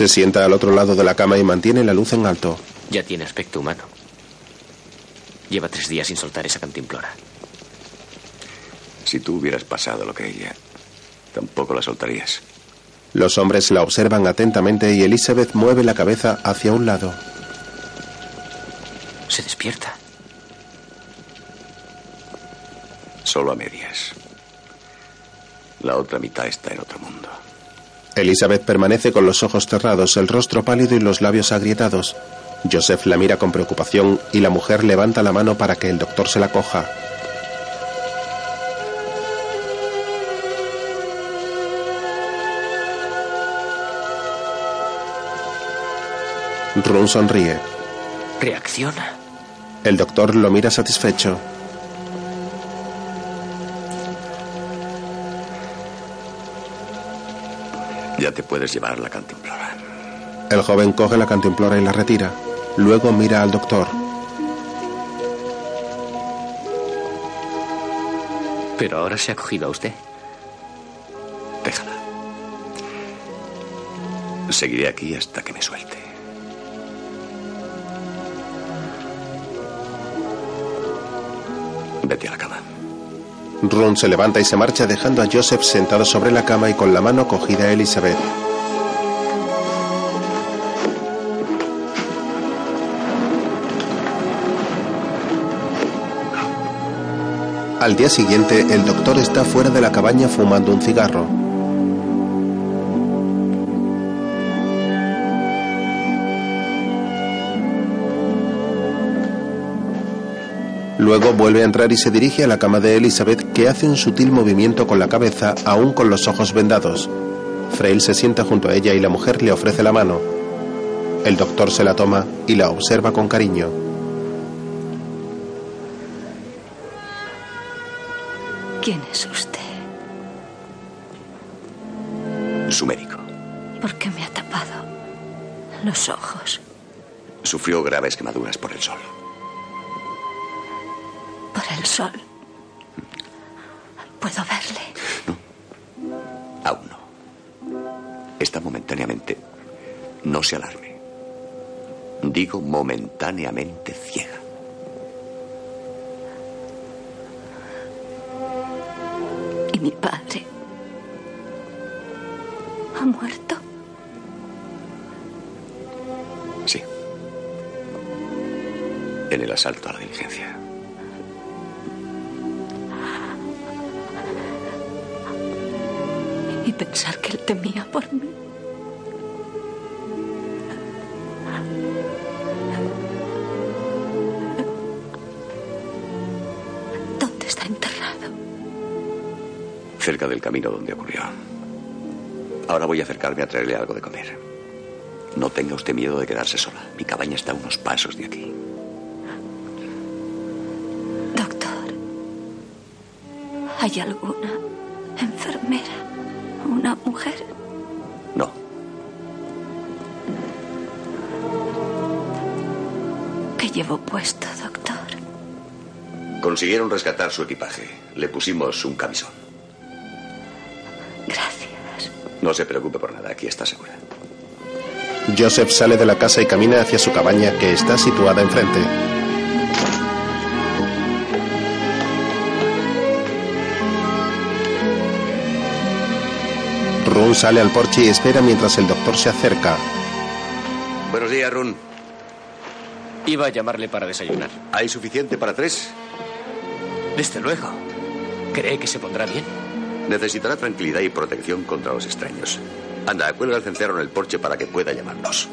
Se sienta al otro lado de la cama y mantiene la luz en alto. Ya tiene aspecto humano. Lleva tres días sin soltar esa cantimplora. Si tú hubieras pasado lo que ella, tampoco la soltarías. Los hombres la observan atentamente y Elizabeth mueve la cabeza hacia un lado. Se despierta. Solo a medias. La otra mitad está en otro mundo. Elizabeth permanece con los ojos cerrados, el rostro pálido y los labios agrietados. Joseph la mira con preocupación y la mujer levanta la mano para que el doctor se la coja. Run sonríe. ¿Reacciona? El doctor lo mira satisfecho. Ya te puedes llevar la cantimplora. El joven coge la cantimplora y la retira. Luego mira al doctor. Pero ahora se ha cogido a usted. Déjala. Seguiré aquí hasta que me suelte. Vete a la cama. Ron se levanta y se marcha dejando a Joseph sentado sobre la cama y con la mano cogida a Elizabeth. Al día siguiente, el doctor está fuera de la cabaña fumando un cigarro. Luego vuelve a entrar y se dirige a la cama de Elizabeth, que hace un sutil movimiento con la cabeza, aún con los ojos vendados. Frail se sienta junto a ella y la mujer le ofrece la mano. El doctor se la toma y la observa con cariño. ¿Quién es usted? Su médico. ¿Por qué me ha tapado los ojos? Sufrió graves quemaduras por el sol. Por el sol. No se alarme. Digo momentáneamente ciega. ¿Y mi padre? ¿Ha muerto? Sí. En el asalto a la diligencia. Y pensar que él temía por mí. Cerca del camino donde ocurrió. Ahora voy a acercarme a traerle algo de comer. No tenga usted miedo de quedarse sola. Mi cabaña está a unos pasos de aquí. Doctor, ¿hay alguna enfermera? ¿Una mujer? No. ¿Qué llevo puesto, doctor? Consiguieron rescatar su equipaje. Le pusimos un camisón. Gracias. No se preocupe por nada. Aquí está segura. Joseph sale de la casa y camina hacia su cabaña que está situada enfrente. Run sale al porche y espera mientras el doctor se acerca. Buenos días, Run. Iba a llamarle para desayunar. ¿Hay suficiente para tres? Desde luego. ¿Cree que se pondrá bien? Necesitará tranquilidad y protección contra los extraños. Anda, cuelga el cencerro en el porche para que pueda llamarnos.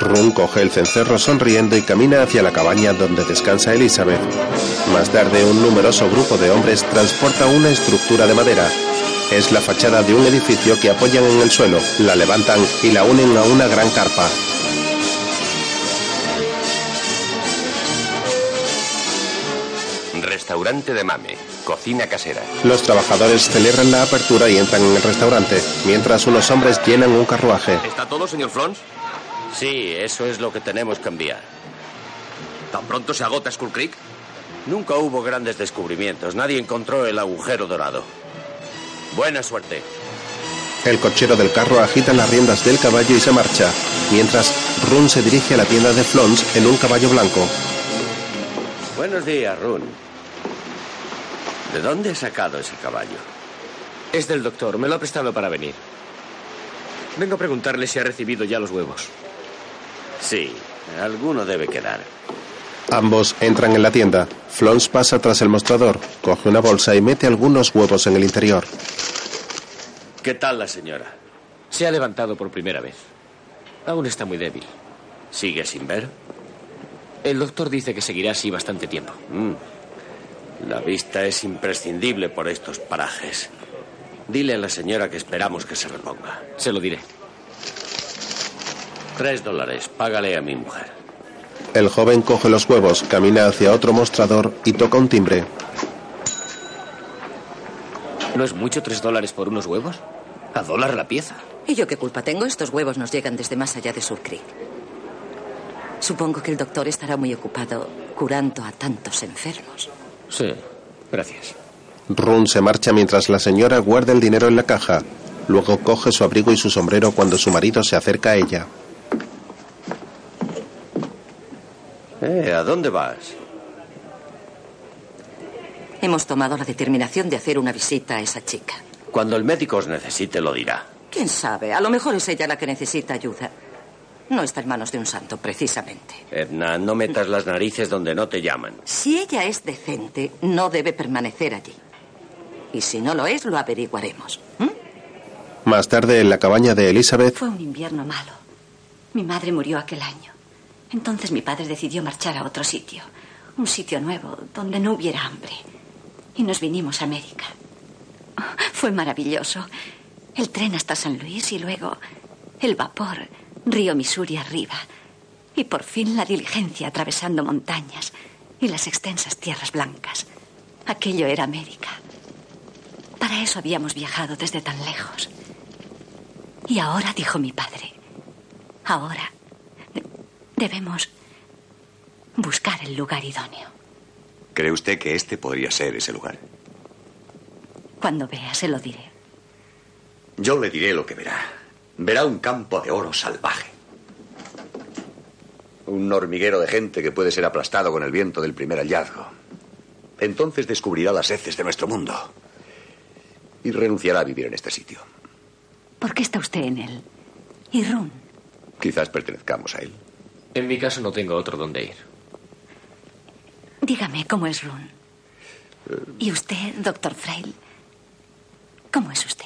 Run coge el cencerro sonriendo y camina hacia la cabaña donde descansa Elizabeth. Más tarde, un numeroso grupo de hombres transporta una estructura de madera. Es la fachada de un edificio que apoyan en el suelo, la levantan y la unen a una gran carpa. Restaurante de Mame, cocina casera. Los trabajadores celebran la apertura y entran en el restaurante, mientras unos hombres llenan un carruaje. ¿Está todo, señor Flons? Sí, eso es lo que tenemos que enviar. ¿Tan pronto se agota Skull Creek? Nunca hubo grandes descubrimientos. Nadie encontró el agujero dorado. Buena suerte. El cochero del carro agita las riendas del caballo y se marcha, mientras Run se dirige a la tienda de Flons en un caballo blanco. Buenos días, Run. ¿De dónde has sacado ese caballo? Es del doctor. Me lo ha prestado para venir. Vengo a preguntarle si ha recibido ya los huevos. Sí, alguno debe quedar. Ambos entran en la tienda. Flons pasa tras el mostrador, coge una bolsa y mete algunos huevos en el interior. ¿Qué tal la señora? Se ha levantado por primera vez. Aún está muy débil. ¿Sigue sin ver? El doctor dice que seguirá así bastante tiempo. Mm. La vista es imprescindible por estos parajes. Dile a la señora que esperamos que se reponga. Se lo diré. Tres dólares. Págale a mi mujer. El joven coge los huevos, camina hacia otro mostrador y toca un timbre. ¿No es mucho tres dólares por unos huevos? A dólar la pieza. ¿Y yo qué culpa tengo? Estos huevos nos llegan desde más allá de Sur Creek. Supongo que el doctor estará muy ocupado curando a tantos enfermos. Sí, gracias. Run se marcha mientras la señora guarda el dinero en la caja. Luego coge su abrigo y su sombrero cuando su marido se acerca a ella. Eh, ¿A dónde vas? Hemos tomado la determinación de hacer una visita a esa chica. Cuando el médico os necesite, lo dirá. ¿Quién sabe? A lo mejor es ella la que necesita ayuda. No está en manos de un santo, precisamente. Edna, no metas las narices donde no te llaman. Si ella es decente, no debe permanecer allí. Y si no lo es, lo averiguaremos. ¿Mm? Más tarde, en la cabaña de Elizabeth, Fue un invierno malo. Mi madre murió aquel año. Entonces mi padre decidió marchar a otro sitio. Un sitio nuevo, donde no hubiera hambre. Y nos vinimos a América. Fue maravilloso. El tren hasta San Luis y luego el vapor, río Missouri arriba. Y por fin la diligencia atravesando montañas y las extensas tierras blancas. Aquello era América. Para eso habíamos viajado desde tan lejos. Y ahora, dijo mi padre, ahora de- debemos buscar el lugar idóneo. ¿Cree usted que este podría ser ese lugar? Cuando vea, se lo diré. Yo le diré lo que verá. Verá un campo de oro salvaje. Un hormiguero de gente que puede ser aplastado con el viento del primer hallazgo. Entonces descubrirá las heces de nuestro mundo. Y renunciará a vivir en este sitio. ¿Por qué está usted en él? Y Run, Quizás pertenezcamos a él. En mi caso no tengo otro donde ir. dígame cómo es Run. ¿Y usted, doctor Frail? ¿Cómo es usted?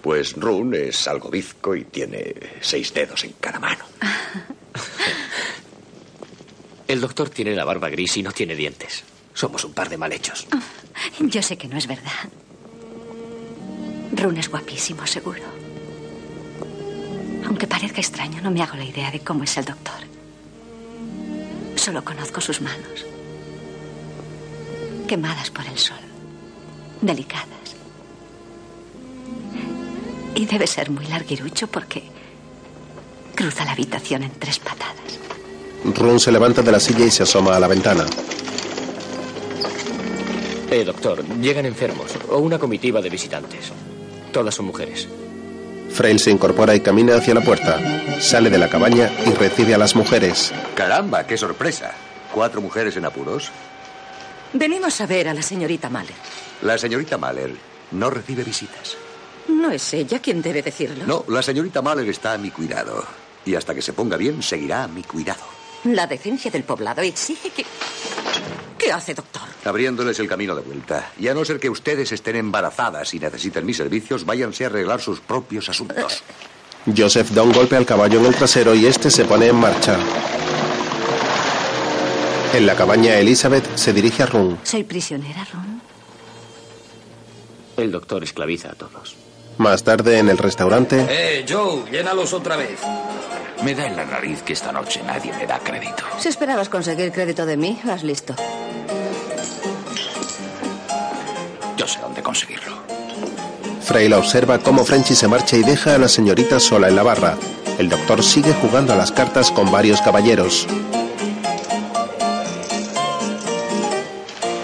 Pues Run es algo bizco y tiene seis dedos en cada mano. [LAUGHS] El doctor tiene la barba gris y no tiene dientes. Somos un par de mal hechos. Yo sé que no es verdad. Run es guapísimo, seguro. Aunque parezca extraño, no me hago la idea de cómo es el doctor. Solo conozco sus manos. Quemadas por el sol. Delicadas. Y debe ser muy larguirucho porque cruza la habitación en tres patadas. Run se levanta de la silla y se asoma a la ventana. Eh, doctor, llegan enfermos o una comitiva de visitantes. Todas son mujeres. Frail se incorpora y camina hacia la puerta. Sale de la cabaña y recibe a las mujeres. Caramba, qué sorpresa. ¿Cuatro mujeres en apuros? Venimos a ver a la señorita Mahler. La señorita Mahler no recibe visitas. No es ella quien debe decirlo. No, la señorita Mahler está a mi cuidado. Y hasta que se ponga bien, seguirá a mi cuidado. La decencia del poblado exige que... ¿Qué hace, doctor? Abriéndoles el camino de vuelta. Y a no ser que ustedes estén embarazadas y necesiten mis servicios, váyanse a arreglar sus propios asuntos. [LAUGHS] Joseph da un golpe al caballo en el trasero y este se pone en marcha. En la cabaña, Elizabeth se dirige a Run. ¿Soy prisionera, Run? El doctor esclaviza a todos. Más tarde, en el restaurante, Eh, Joe, llénalos otra vez. Me da en la nariz que esta noche nadie me da crédito. Si esperabas conseguir crédito de mí, vas listo. Yo sé dónde conseguirlo. Frail observa cómo Frenchy se marcha y deja a la señorita sola en la barra. El doctor sigue jugando a las cartas con varios caballeros.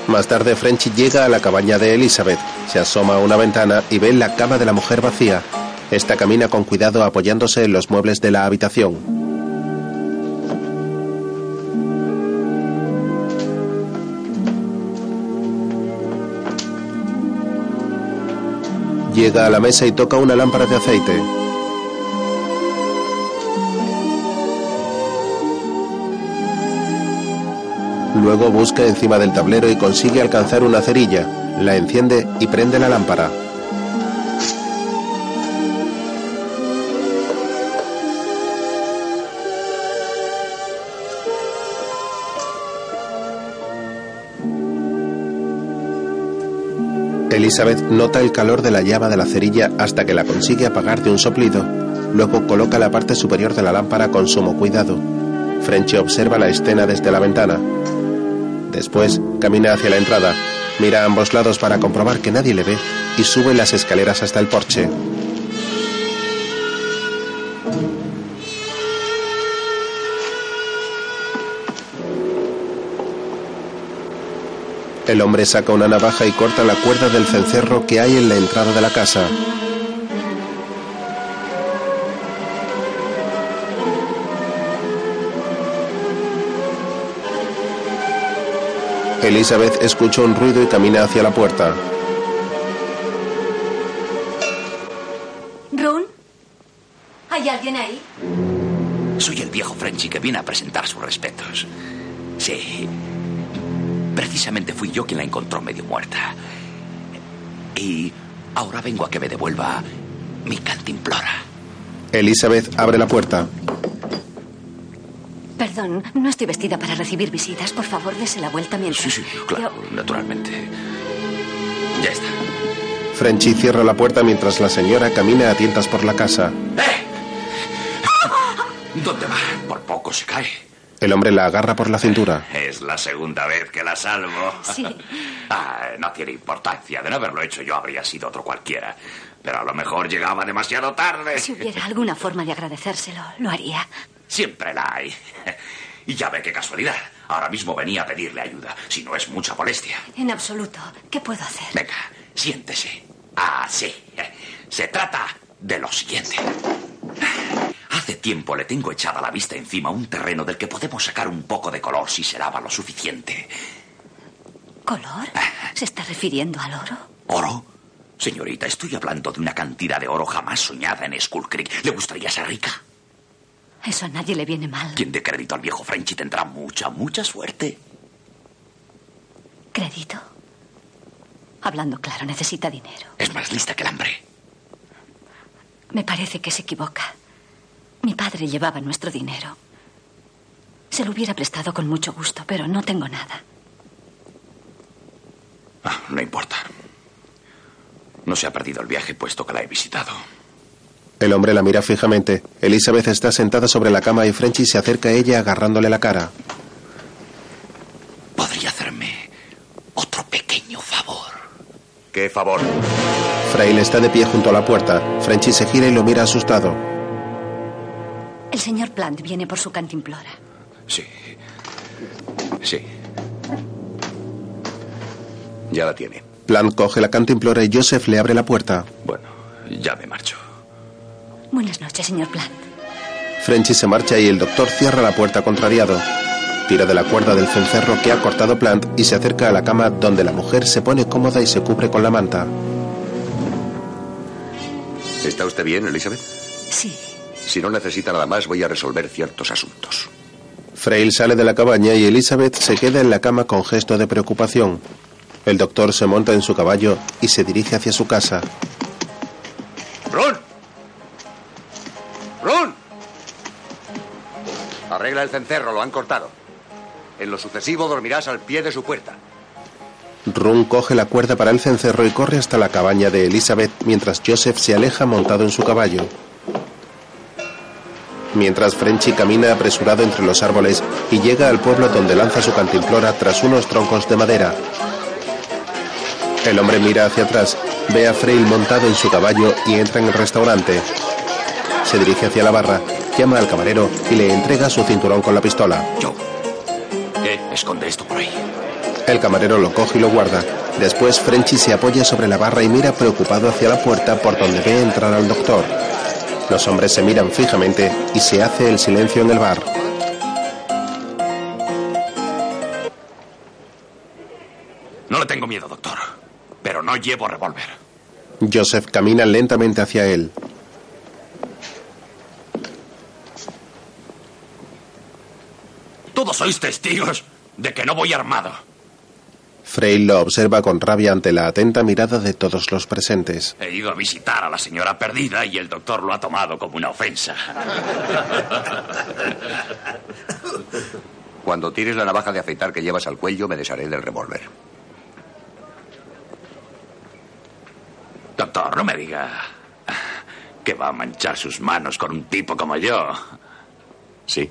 Más tarde, Frenchy llega a la cabaña de Elizabeth. Se asoma a una ventana y ve la cama de la mujer vacía. Esta camina con cuidado apoyándose en los muebles de la habitación. Llega a la mesa y toca una lámpara de aceite. Luego busca encima del tablero y consigue alcanzar una cerilla. La enciende y prende la lámpara. Elizabeth nota el calor de la llama de la cerilla hasta que la consigue apagar de un soplido. Luego coloca la parte superior de la lámpara con sumo cuidado. Frenchy observa la escena desde la ventana. Después camina hacia la entrada, mira a ambos lados para comprobar que nadie le ve y sube las escaleras hasta el porche. El hombre saca una navaja y corta la cuerda del cencerro que hay en la entrada de la casa. Elizabeth escucha un ruido y camina hacia la puerta. ¿Run? ¿Hay alguien ahí? Soy el viejo Frenchy que viene a presentar sus respetos. Sí. Precisamente fui yo quien la encontró medio muerta. Y ahora vengo a que me devuelva mi cantimplora. Elizabeth abre la puerta. Perdón, no estoy vestida para recibir visitas. Por favor, dese la vuelta mientras... Sí, sí, claro, naturalmente. Ya está. Frenchy cierra la puerta mientras la señora camina a tientas por la casa. ¿Dónde va? Por poco se cae. El hombre la agarra por la cintura. Es la segunda vez que la salvo. Sí. [LAUGHS] Ah, no tiene importancia. De no haberlo hecho yo habría sido otro cualquiera. Pero a lo mejor llegaba demasiado tarde. Si hubiera alguna forma de agradecérselo, lo haría. Siempre la hay. Y ya ve qué casualidad. Ahora mismo venía a pedirle ayuda, si no es mucha molestia. En absoluto. ¿Qué puedo hacer? Venga, siéntese. Ah, sí. Se trata de lo siguiente. Hace tiempo le tengo echada la vista encima un terreno del que podemos sacar un poco de color si se lava lo suficiente. ¿Color? ¿Se está refiriendo al oro? ¿Oro? Señorita, estoy hablando de una cantidad de oro jamás soñada en Skull Creek. ¿Le gustaría ser rica? Eso a nadie le viene mal. Quien dé crédito al viejo Frenchy tendrá mucha, mucha suerte. ¿Crédito? Hablando claro, necesita dinero. Es más lista que el hambre. Me parece que se equivoca. Mi padre llevaba nuestro dinero. Se lo hubiera prestado con mucho gusto, pero no tengo nada. Ah, no importa. No se ha perdido el viaje puesto que la he visitado. El hombre la mira fijamente. Elizabeth está sentada sobre la cama y Frenchy se acerca a ella agarrándole la cara. ¿Podría hacerme otro pequeño favor? ¿Qué favor? Frail está de pie junto a la puerta. Frenchy se gira y lo mira asustado. El señor Plant viene por su cantimplora. Sí. Sí. Ya la tiene. Plant coge la cantimplora y Joseph le abre la puerta. Bueno, ya me marcho. Buenas noches, señor Plant. Frenchy se marcha y el doctor cierra la puerta contrariado. Tira de la cuerda del cencerro que ha cortado Plant y se acerca a la cama donde la mujer se pone cómoda y se cubre con la manta. ¿Está usted bien, Elizabeth? Sí. Si no necesita nada más, voy a resolver ciertos asuntos. Frail sale de la cabaña y Elizabeth se queda en la cama con gesto de preocupación. El doctor se monta en su caballo y se dirige hacia su casa. ¡Ron! ¡Ron! El cencerro, lo han cortado. En lo sucesivo dormirás al pie de su puerta. Run coge la cuerda para el cencerro y corre hasta la cabaña de Elizabeth mientras Joseph se aleja montado en su caballo. Mientras Frenchy camina apresurado entre los árboles y llega al pueblo donde lanza su cantimplora tras unos troncos de madera. El hombre mira hacia atrás, ve a Frail montado en su caballo y entra en el restaurante. Se dirige hacia la barra, llama al camarero y le entrega su cinturón con la pistola. Yo. ¿Qué? Esconde esto por ahí. El camarero lo coge y lo guarda. Después Frenchy se apoya sobre la barra y mira preocupado hacia la puerta por donde ve entrar al doctor. Los hombres se miran fijamente y se hace el silencio en el bar. No le tengo miedo, doctor. Pero no llevo revólver. Joseph camina lentamente hacia él. Todos sois testigos de que no voy armado. Frey lo observa con rabia ante la atenta mirada de todos los presentes. He ido a visitar a la señora perdida y el doctor lo ha tomado como una ofensa. [LAUGHS] Cuando tires la navaja de afeitar que llevas al cuello, me desharé del revólver. Doctor, no me diga que va a manchar sus manos con un tipo como yo. Sí.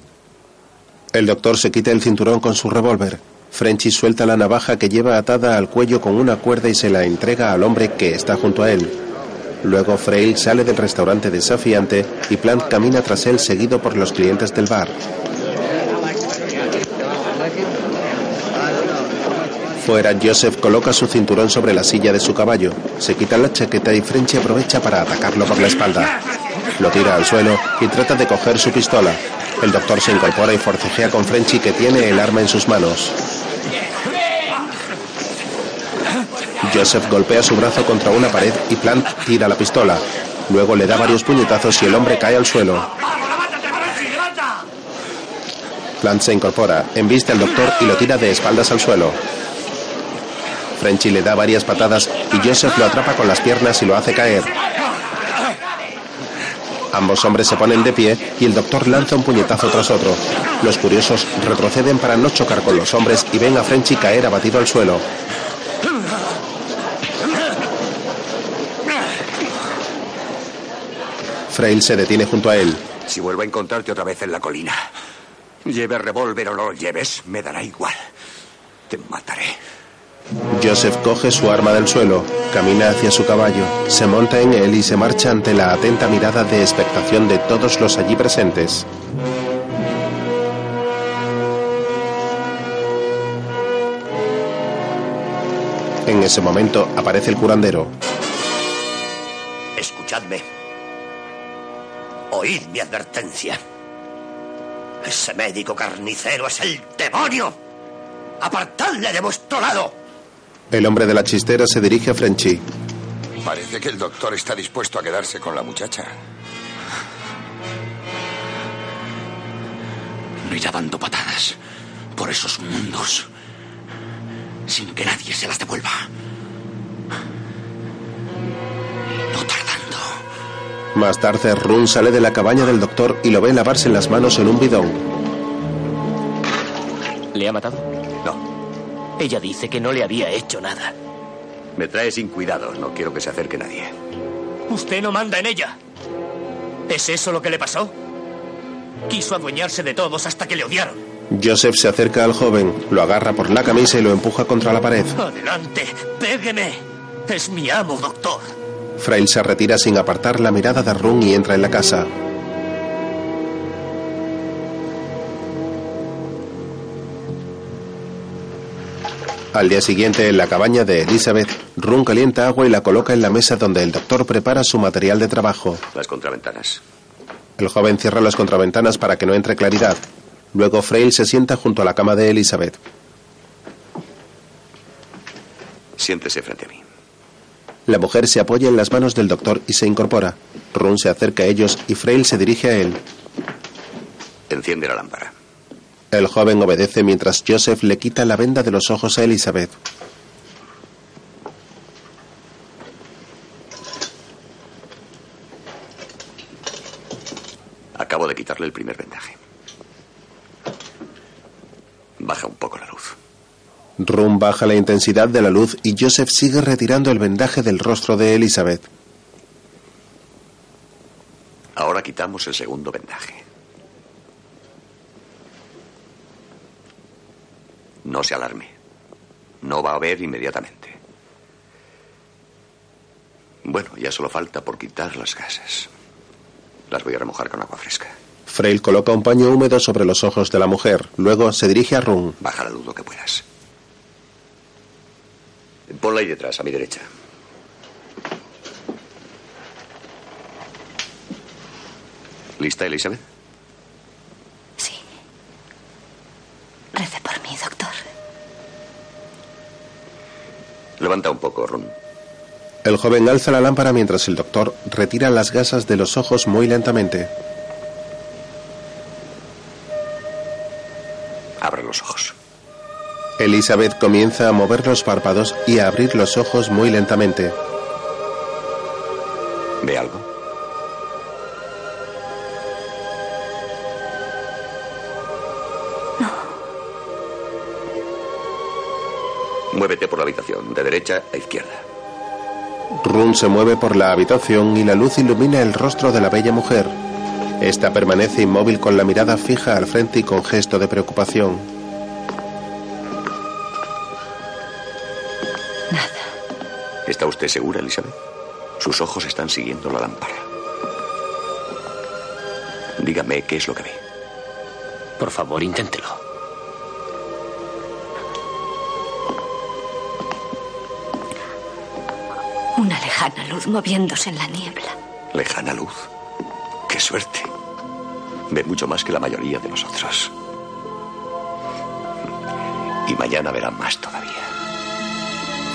El doctor se quita el cinturón con su revólver. Frenchy suelta la navaja que lleva atada al cuello con una cuerda y se la entrega al hombre que está junto a él. Luego Frail sale del restaurante desafiante y Plant camina tras él seguido por los clientes del bar. Fuera, Joseph coloca su cinturón sobre la silla de su caballo, se quita la chaqueta y Frenchy aprovecha para atacarlo por la espalda. Lo tira al suelo y trata de coger su pistola. El doctor se incorpora y forcejea con Frenchy que tiene el arma en sus manos. Joseph golpea su brazo contra una pared y Plant tira la pistola. Luego le da varios puñetazos y el hombre cae al suelo. Plant se incorpora, embiste al doctor y lo tira de espaldas al suelo. Frenchy le da varias patadas y Joseph lo atrapa con las piernas y lo hace caer. Ambos hombres se ponen de pie y el doctor lanza un puñetazo tras otro. Los curiosos retroceden para no chocar con los hombres y ven a Frenchy caer abatido al suelo. Frail se detiene junto a él. Si vuelvo a encontrarte otra vez en la colina, Lleve revólver o no lo lleves, me dará igual. Te mataré. Joseph coge su arma del suelo, camina hacia su caballo, se monta en él y se marcha ante la atenta mirada de expectación de todos los allí presentes. En ese momento aparece el curandero. Escuchadme. Oíd mi advertencia. Ese médico carnicero es el demonio. Apartadle de vuestro lado. El hombre de la chistera se dirige a Frenchy. Parece que el doctor está dispuesto a quedarse con la muchacha. No irá dando patadas por esos mundos sin que nadie se las devuelva. No tardando. Más tarde, Run sale de la cabaña del doctor y lo ve lavarse las manos en un bidón. ¿Le ha matado? Ella dice que no le había hecho nada. Me trae sin cuidado. No quiero que se acerque nadie. Usted no manda en ella. ¿Es eso lo que le pasó? Quiso adueñarse de todos hasta que le odiaron. Joseph se acerca al joven, lo agarra por la camisa y lo empuja contra la pared. Adelante, pégueme. Es mi amo, doctor. Frail se retira sin apartar la mirada de Run y entra en la casa. Al día siguiente, en la cabaña de Elizabeth, Run calienta agua y la coloca en la mesa donde el doctor prepara su material de trabajo. Las contraventanas. El joven cierra las contraventanas para que no entre claridad. Luego Frail se sienta junto a la cama de Elizabeth. Siéntese frente a mí. La mujer se apoya en las manos del doctor y se incorpora. Run se acerca a ellos y Frail se dirige a él. Enciende la lámpara. El joven obedece mientras Joseph le quita la venda de los ojos a Elizabeth. Acabo de quitarle el primer vendaje. Baja un poco la luz. Rum baja la intensidad de la luz y Joseph sigue retirando el vendaje del rostro de Elizabeth. Ahora quitamos el segundo vendaje. No se alarme. No va a ver inmediatamente. Bueno, ya solo falta por quitar las gasas. Las voy a remojar con agua fresca. Frail coloca un paño húmedo sobre los ojos de la mujer. Luego se dirige a Rum. Baja la luz lo que puedas. Ponla ahí detrás, a mi derecha. ¿Lista, Elizabeth? Levanta un poco, Ron. El joven alza la lámpara mientras el doctor retira las gasas de los ojos muy lentamente. Abre los ojos. Elizabeth comienza a mover los párpados y a abrir los ojos muy lentamente. ¿Ve algo? Muévete por la habitación, de derecha a izquierda. Run se mueve por la habitación y la luz ilumina el rostro de la bella mujer. Esta permanece inmóvil con la mirada fija al frente y con gesto de preocupación. ¿Está usted segura, Elizabeth? Sus ojos están siguiendo la lámpara. Dígame qué es lo que ve. Por favor, inténtelo. Lejana luz moviéndose en la niebla. Lejana luz. ¡Qué suerte! Ve mucho más que la mayoría de nosotros. Y mañana verá más todavía.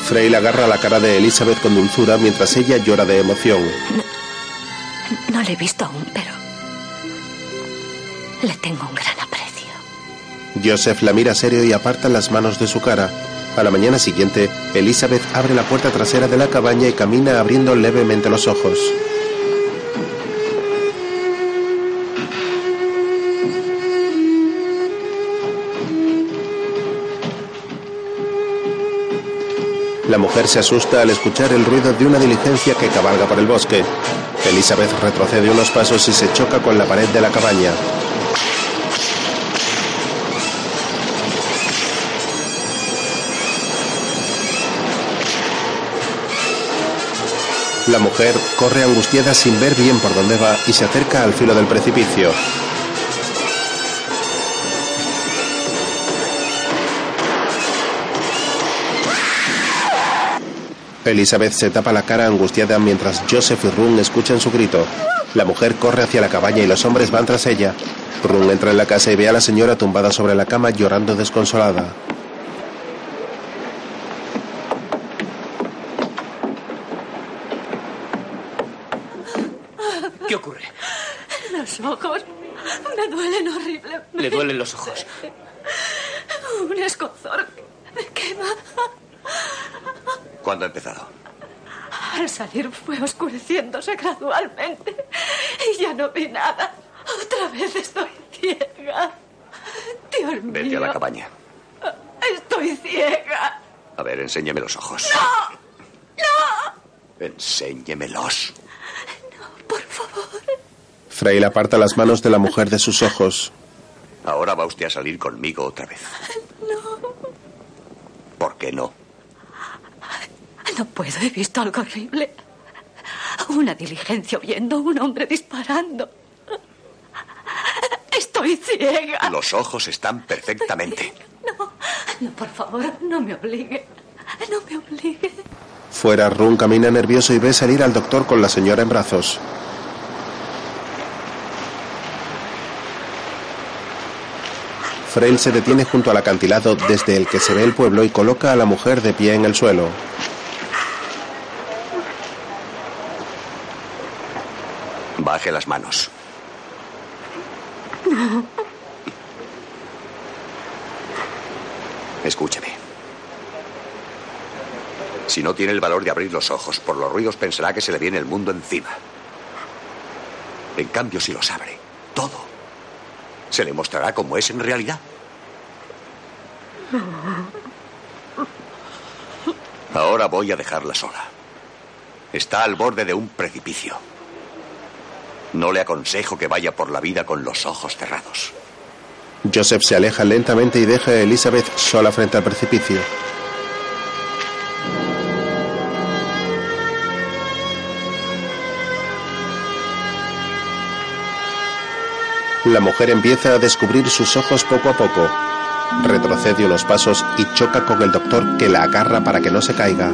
Frail agarra la cara de Elizabeth con dulzura mientras ella llora de emoción. No, no le he visto aún, pero le tengo un gran aprecio. Joseph la mira serio y aparta las manos de su cara. A la mañana siguiente, Elizabeth abre la puerta trasera de la cabaña y camina abriendo levemente los ojos. La mujer se asusta al escuchar el ruido de una diligencia que cabalga por el bosque. Elizabeth retrocede unos pasos y se choca con la pared de la cabaña. La mujer corre angustiada sin ver bien por dónde va y se acerca al filo del precipicio. Elizabeth se tapa la cara angustiada mientras Joseph y Run escuchan su grito. La mujer corre hacia la cabaña y los hombres van tras ella. Run entra en la casa y ve a la señora tumbada sobre la cama llorando desconsolada. ¿Qué ocurre? Los ojos me duelen horriblemente. Le duelen los ojos. Un escozor me quema. ¿Cuándo ha empezado? Al salir fue oscureciéndose gradualmente y ya no vi nada. Otra vez estoy ciega. Dios mío. Vete a la cabaña. Estoy ciega. A ver, enséñame los ojos. ¡No! ¡No! Enséñemelos. Por favor. Frail aparta las manos de la mujer de sus ojos. Ahora va usted a salir conmigo otra vez. No. ¿Por qué no? No puedo, he visto algo horrible. Una diligencia huyendo, un hombre disparando. Estoy ciega. Los ojos están perfectamente. No, no, por favor, no me obligue. No me obligue. Fuera, Run camina nervioso y ve salir al doctor con la señora en brazos. Frail se detiene junto al acantilado desde el que se ve el pueblo y coloca a la mujer de pie en el suelo. Baje las manos. No. Escúcheme. Si no tiene el valor de abrir los ojos por los ruidos, pensará que se le viene el mundo encima. En cambio, si los abre, todo se le mostrará como es en realidad. Ahora voy a dejarla sola. Está al borde de un precipicio. No le aconsejo que vaya por la vida con los ojos cerrados. Joseph se aleja lentamente y deja a Elizabeth sola frente al precipicio. La mujer empieza a descubrir sus ojos poco a poco. Retrocede unos pasos y choca con el doctor que la agarra para que no se caiga.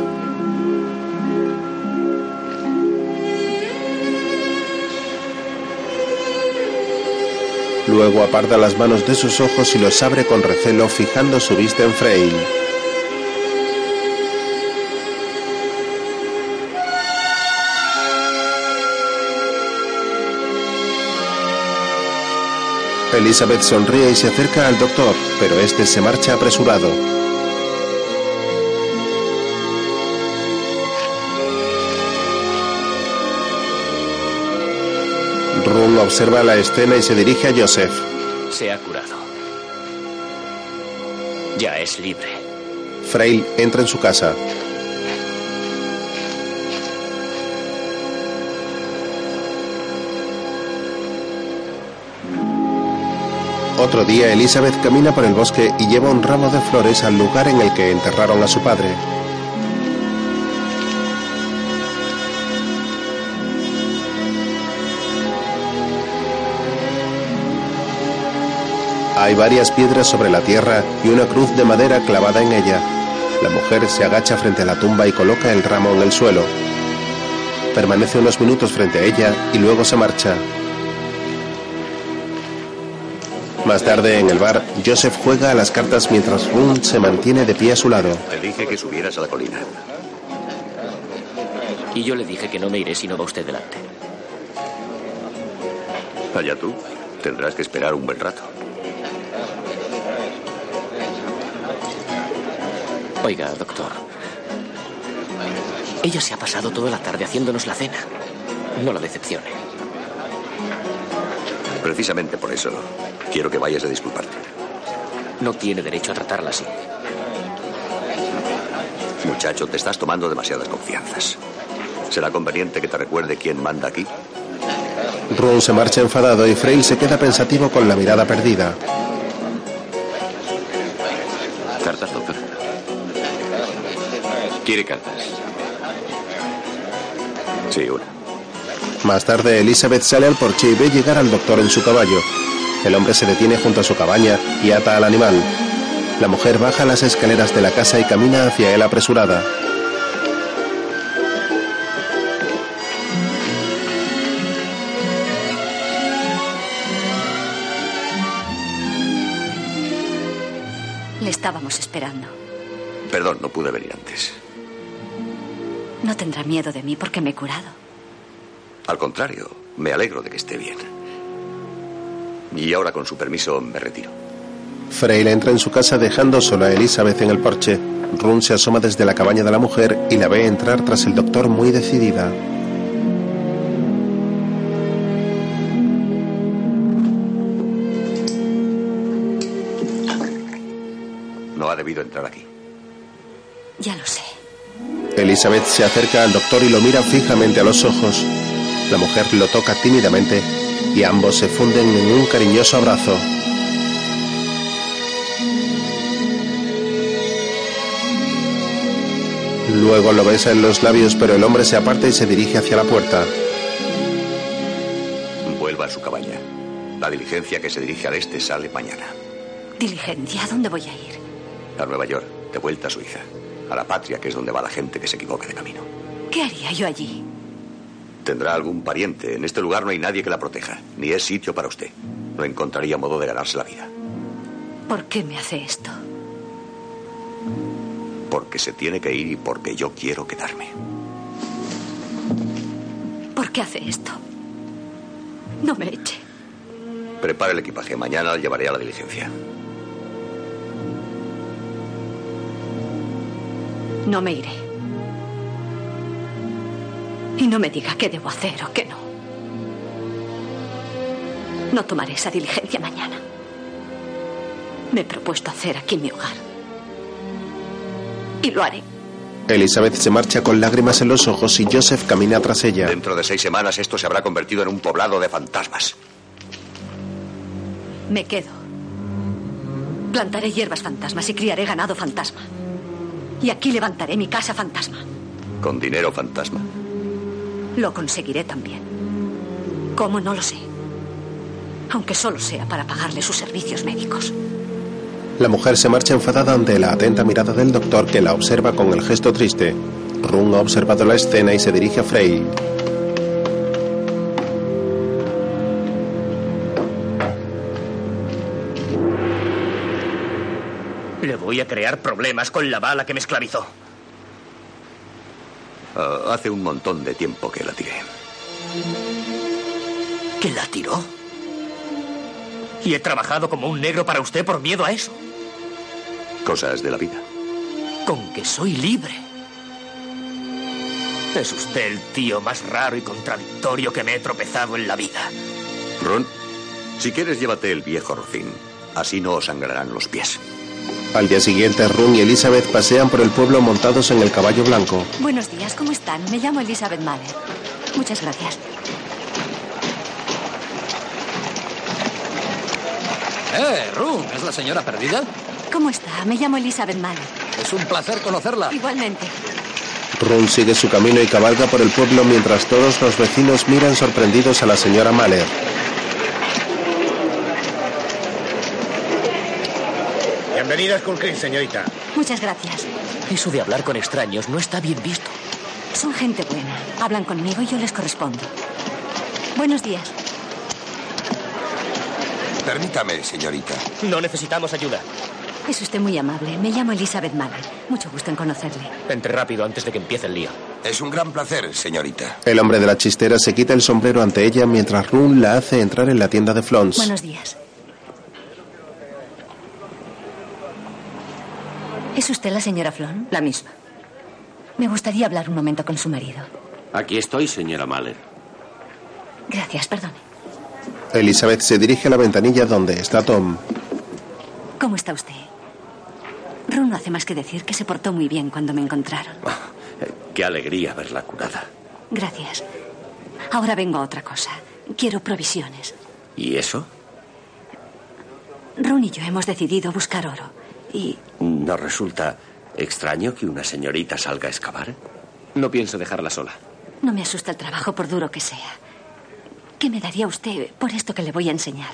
Luego aparta las manos de sus ojos y los abre con recelo fijando su vista en Frail. Elizabeth sonríe y se acerca al doctor, pero este se marcha apresurado. Observa la escena y se dirige a Joseph. Se ha curado. Ya es libre. Frail entra en su casa. Otro día Elizabeth camina por el bosque y lleva un ramo de flores al lugar en el que enterraron a su padre. Hay varias piedras sobre la tierra y una cruz de madera clavada en ella. La mujer se agacha frente a la tumba y coloca el ramo en el suelo. Permanece unos minutos frente a ella y luego se marcha. Más tarde, en el bar, Joseph juega a las cartas mientras Run se mantiene de pie a su lado. Te dije que subieras a la colina. Y yo le dije que no me iré si no va usted delante. Allá tú. Tendrás que esperar un buen rato. Oiga, doctor. Ella se ha pasado toda la tarde haciéndonos la cena. No la decepcione. Precisamente por eso quiero que vayas a disculparte. No tiene derecho a tratarla así. Muchacho, te estás tomando demasiadas confianzas. ¿Será conveniente que te recuerde quién manda aquí? Ron se marcha enfadado y Frail se queda pensativo con la mirada perdida. ¿Quiere cartas? Sí, una. Más tarde, Elizabeth sale al porche y ve llegar al doctor en su caballo. El hombre se detiene junto a su cabaña y ata al animal. La mujer baja las escaleras de la casa y camina hacia él apresurada. Le estábamos esperando. Perdón, no pude venir antes. No tendrá miedo de mí porque me he curado. Al contrario, me alegro de que esté bien. Y ahora, con su permiso, me retiro. Frail entra en su casa dejando sola a Elizabeth en el porche. Run se asoma desde la cabaña de la mujer y la ve entrar tras el doctor muy decidida. No ha debido entrar aquí. Ya lo sé. Elizabeth se acerca al doctor y lo mira fijamente a los ojos. La mujer lo toca tímidamente y ambos se funden en un cariñoso abrazo. Luego lo besa en los labios, pero el hombre se aparta y se dirige hacia la puerta. Vuelva a su cabaña. La diligencia que se dirige al este sale mañana. Diligencia, ¿a dónde voy a ir? A Nueva York, de vuelta a su hija. A la patria, que es donde va la gente que se equivoca de camino. ¿Qué haría yo allí? Tendrá algún pariente. En este lugar no hay nadie que la proteja. Ni es sitio para usted. No encontraría modo de ganarse la vida. ¿Por qué me hace esto? Porque se tiene que ir y porque yo quiero quedarme. ¿Por qué hace esto? No me eche. Prepare el equipaje. Mañana llevaré a la diligencia. No me iré. Y no me diga qué debo hacer o qué no. No tomaré esa diligencia mañana. Me he propuesto hacer aquí mi hogar. Y lo haré. Elizabeth se marcha con lágrimas en los ojos y Joseph camina tras ella. Dentro de seis semanas esto se habrá convertido en un poblado de fantasmas. Me quedo. Plantaré hierbas fantasmas y criaré ganado fantasma. Y aquí levantaré mi casa fantasma. Con dinero fantasma. Lo conseguiré también. ¿Cómo? No lo sé. Aunque solo sea para pagarle sus servicios médicos. La mujer se marcha enfadada ante la atenta mirada del doctor que la observa con el gesto triste. Run ha observado la escena y se dirige a Frey. Voy a crear problemas con la bala que me esclavizó. Uh, hace un montón de tiempo que la tiré. ¿Que la tiró? ¿Y he trabajado como un negro para usted por miedo a eso? Cosas de la vida. Con que soy libre. Es usted el tío más raro y contradictorio que me he tropezado en la vida. Ron, si quieres llévate el viejo rocín. Así no os sangrarán los pies. Al día siguiente, Run y Elizabeth pasean por el pueblo montados en el caballo blanco. Buenos días, ¿cómo están? Me llamo Elizabeth Mahler. Muchas gracias. Eh, Run, ¿es la señora perdida? ¿Cómo está? Me llamo Elizabeth Mahler. Es un placer conocerla. Igualmente. Run sigue su camino y cabalga por el pueblo mientras todos los vecinos miran sorprendidos a la señora Mahler. Bienvenida a Skull Creek, señorita. Muchas gracias. Eso de hablar con extraños no está bien visto. Son gente buena. Hablan conmigo y yo les correspondo. Buenos días. Permítame, señorita. No necesitamos ayuda. Es usted muy amable. Me llamo Elizabeth Mahler. Mucho gusto en conocerle. Entre rápido antes de que empiece el lío. Es un gran placer, señorita. El hombre de la chistera se quita el sombrero ante ella mientras Run la hace entrar en la tienda de Flons. Buenos días. ¿Es usted la señora Flon? La misma. Me gustaría hablar un momento con su marido. Aquí estoy, señora Mahler. Gracias, perdone. Elizabeth se dirige a la ventanilla donde está Tom. ¿Cómo está usted? Ron no hace más que decir que se portó muy bien cuando me encontraron. Qué alegría verla curada. Gracias. Ahora vengo a otra cosa. Quiero provisiones. ¿Y eso? Ron y yo hemos decidido buscar oro. Y ¿No resulta extraño que una señorita salga a excavar? No pienso dejarla sola. No me asusta el trabajo, por duro que sea. ¿Qué me daría usted por esto que le voy a enseñar?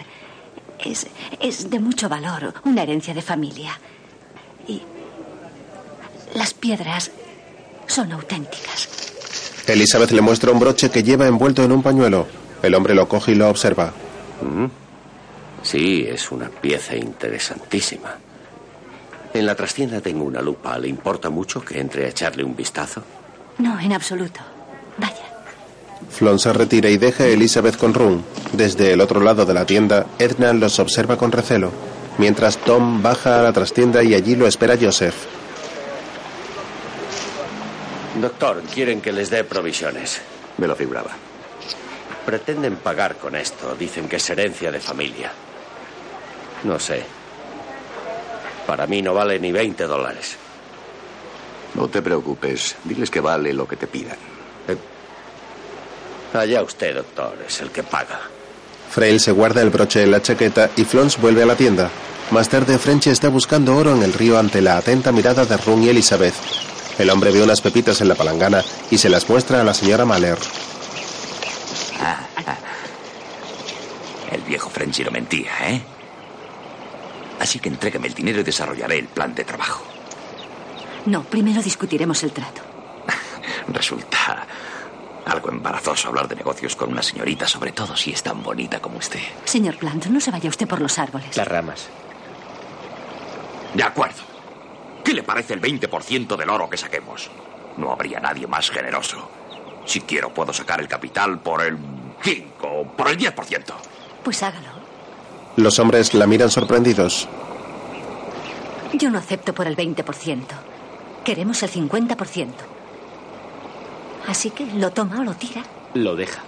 Es, es de mucho valor, una herencia de familia. Y las piedras son auténticas. Elizabeth le muestra un broche que lleva envuelto en un pañuelo. El hombre lo coge y lo observa. Mm. Sí, es una pieza interesantísima. En la trastienda tengo una lupa. ¿Le importa mucho que entre a echarle un vistazo? No, en absoluto. Vaya. Flon se retira y deja a Elizabeth con Run. Desde el otro lado de la tienda, Edna los observa con recelo, mientras Tom baja a la trastienda y allí lo espera Joseph. Doctor, quieren que les dé provisiones. Me lo figuraba. Pretenden pagar con esto. Dicen que es herencia de familia. No sé. Para mí no vale ni 20 dólares. No te preocupes. Diles que vale lo que te pidan. Eh, allá usted, doctor, es el que paga. Frail se guarda el broche en la chaqueta y Flons vuelve a la tienda. Más tarde, Frenchy está buscando oro en el río ante la atenta mirada de Run y Elizabeth. El hombre ve unas pepitas en la palangana y se las muestra a la señora Mahler. El viejo Frenchy no mentía, ¿eh? Así que entrégame el dinero y desarrollaré el plan de trabajo. No, primero discutiremos el trato. [LAUGHS] Resulta algo embarazoso hablar de negocios con una señorita, sobre todo si es tan bonita como usted. Señor Plant, no se vaya usted por los árboles. Las ramas. De acuerdo. ¿Qué le parece el 20% del oro que saquemos? No habría nadie más generoso. Si quiero, puedo sacar el capital por el 5 o por el 10%. Pues hágalo. Los hombres la miran sorprendidos. Yo no acepto por el 20%. Queremos el 50%. Así que lo toma o lo tira. Lo deja.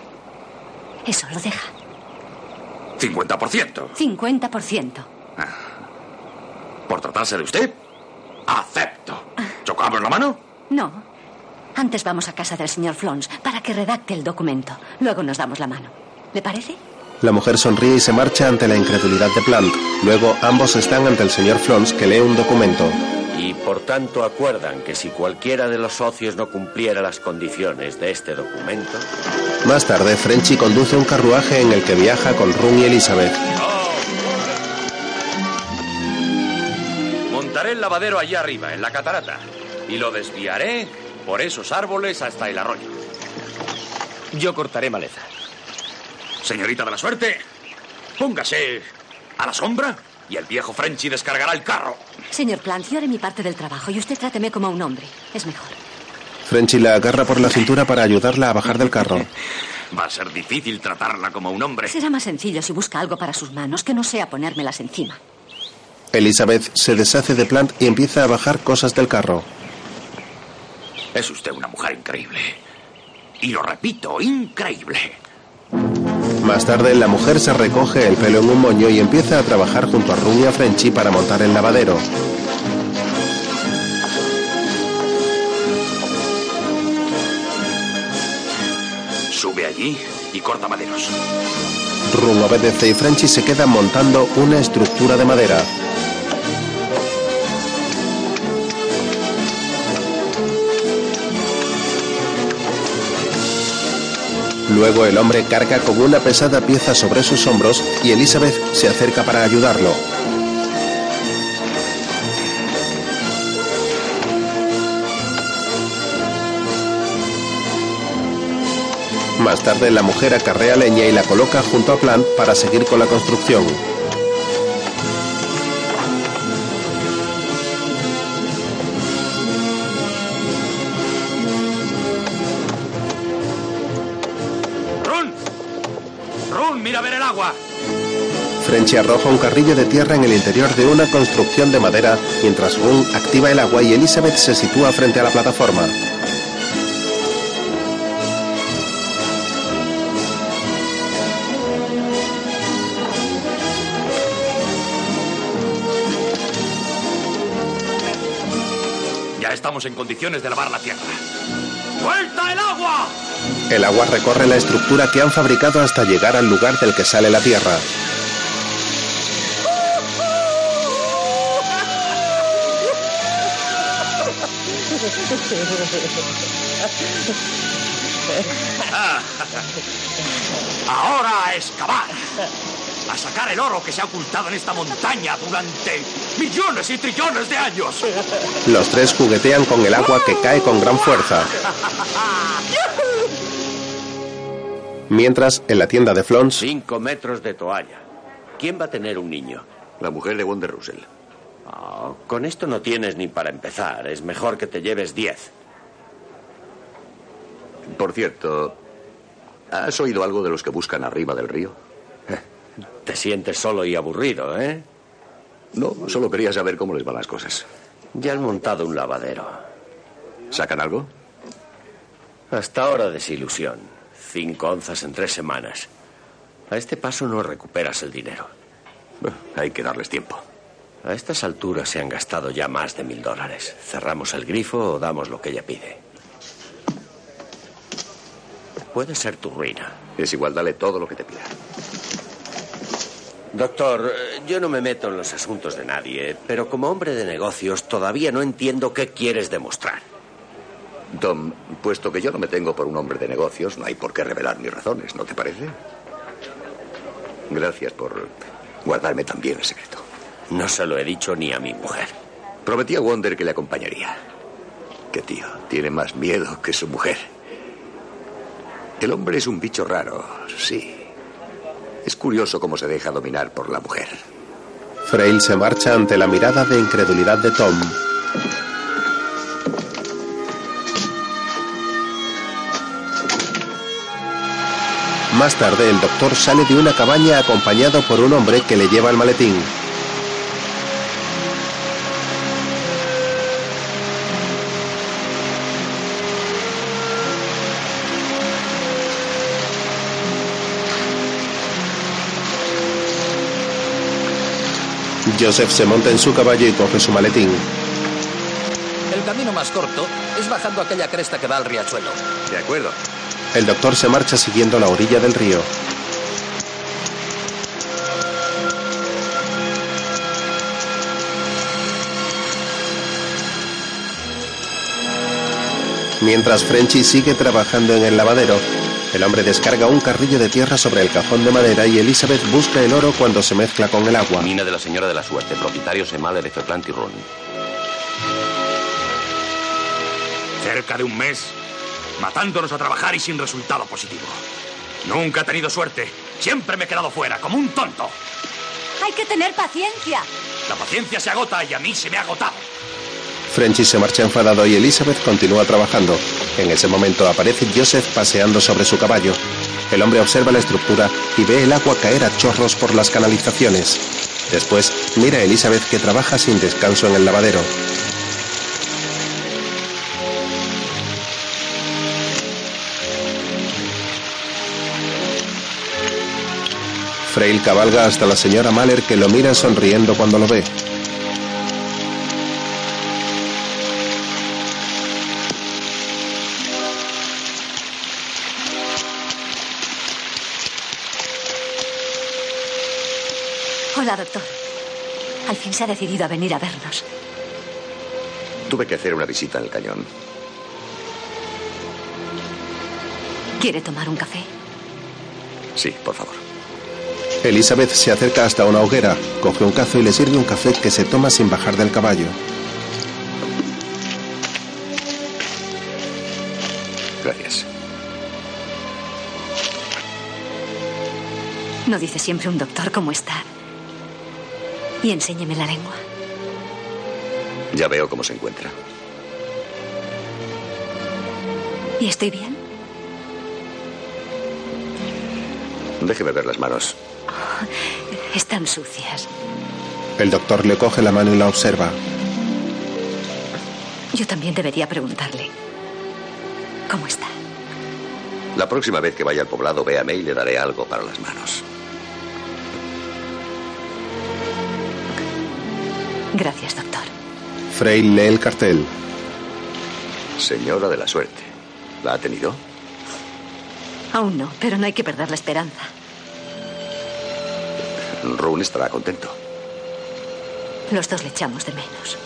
Eso, lo deja. 50%. 50%. ¿Por tratarse de usted? Acepto. ¿Chocamos la mano? No. Antes vamos a casa del señor Flons para que redacte el documento. Luego nos damos la mano. ¿Le parece? La mujer sonríe y se marcha ante la incredulidad de Plant. Luego ambos están ante el señor Flons que lee un documento. Y por tanto acuerdan que si cualquiera de los socios no cumpliera las condiciones de este documento. Más tarde, Frenchy conduce un carruaje en el que viaja con Run y Elizabeth. Montaré el lavadero allá arriba, en la catarata. Y lo desviaré por esos árboles hasta el arroyo. Yo cortaré maleza. Señorita de la suerte, póngase a la sombra y el viejo Frenchy descargará el carro. Señor Plant, yo haré mi parte del trabajo y usted tráteme como un hombre. Es mejor. Frenchy la agarra por la cintura para ayudarla a bajar del carro. [LAUGHS] Va a ser difícil tratarla como un hombre. Será más sencillo si busca algo para sus manos que no sea ponérmelas encima. Elizabeth se deshace de Plant y empieza a bajar cosas del carro. Es usted una mujer increíble. Y lo repito, increíble. Más tarde, la mujer se recoge el pelo en un moño y empieza a trabajar junto a Run y a Frenchy para montar el lavadero. Sube allí y corta maderos. Run obedece y Frenchy se queda montando una estructura de madera. Luego el hombre carga con una pesada pieza sobre sus hombros y Elizabeth se acerca para ayudarlo. Más tarde la mujer acarrea leña y la coloca junto a Plant para seguir con la construcción. Arroja un carrillo de tierra en el interior de una construcción de madera, mientras Run activa el agua y Elizabeth se sitúa frente a la plataforma. Ya estamos en condiciones de lavar la tierra. ¡Vuelta el agua! El agua recorre la estructura que han fabricado hasta llegar al lugar del que sale la tierra. [LAUGHS] Ahora a excavar. A sacar el oro que se ha ocultado en esta montaña durante millones y trillones de años. Los tres juguetean con el agua que cae con gran fuerza. Mientras, en la tienda de Flons, Cinco metros de toalla. ¿Quién va a tener un niño? La mujer de Wonder Russell. Ah, con esto no tienes ni para empezar. Es mejor que te lleves diez. Por cierto, ¿has oído algo de los que buscan arriba del río? Te sientes solo y aburrido, ¿eh? No, solo quería saber cómo les van las cosas. Ya han montado un lavadero. ¿Sacan algo? Hasta ahora desilusión. Cinco onzas en tres semanas. A este paso no recuperas el dinero. hay que darles tiempo. A estas alturas se han gastado ya más de mil dólares. ¿Cerramos el grifo o damos lo que ella pide? Puede ser tu ruina. Es igual, dale todo lo que te pida. Doctor, eh, yo no me meto en los asuntos de nadie, pero como hombre de negocios todavía no entiendo qué quieres demostrar. Tom, puesto que yo no me tengo por un hombre de negocios, no hay por qué revelar mis razones, ¿no te parece? Gracias por guardarme también el secreto. No se lo he dicho ni a mi mujer. Prometí a Wonder que le acompañaría. Que tío, tiene más miedo que su mujer. El hombre es un bicho raro, sí. Es curioso cómo se deja dominar por la mujer. Frail se marcha ante la mirada de incredulidad de Tom. Más tarde, el doctor sale de una cabaña acompañado por un hombre que le lleva el maletín. Joseph se monta en su caballo y coge su maletín. El camino más corto es bajando aquella cresta que va al riachuelo. De acuerdo. El doctor se marcha siguiendo la orilla del río. Mientras Frenchy sigue trabajando en el lavadero, el hombre descarga un carrillo de tierra sobre el cajón de madera y Elizabeth busca el oro cuando se mezcla con el agua. Mina de la Señora de la Suerte, propietarios Emale de Feplant y Ron. Cerca de un mes, matándonos a trabajar y sin resultado positivo. Nunca he tenido suerte. Siempre me he quedado fuera, como un tonto. Hay que tener paciencia. La paciencia se agota y a mí se me ha agotado. Frenchy se marcha enfadado y Elizabeth continúa trabajando. En ese momento aparece Joseph paseando sobre su caballo. El hombre observa la estructura y ve el agua caer a chorros por las canalizaciones. Después mira a Elizabeth que trabaja sin descanso en el lavadero. Frail cabalga hasta la señora Mahler que lo mira sonriendo cuando lo ve. Se ha decidido a venir a vernos. Tuve que hacer una visita en el cañón. ¿Quiere tomar un café? Sí, por favor. Elizabeth se acerca hasta una hoguera, coge un cazo y le sirve un café que se toma sin bajar del caballo. Gracias. ¿No dice siempre un doctor cómo está? Y enséñeme la lengua. Ya veo cómo se encuentra. ¿Y estoy bien? Déjeme ver las manos. Están sucias. El doctor le coge la mano y la observa. Yo también debería preguntarle. ¿Cómo está? La próxima vez que vaya al poblado, véame y le daré algo para las manos. Gracias, doctor. Frail lee el cartel. Señora de la suerte. ¿La ha tenido? Aún no, pero no hay que perder la esperanza. Rune estará contento. Los dos le echamos de menos.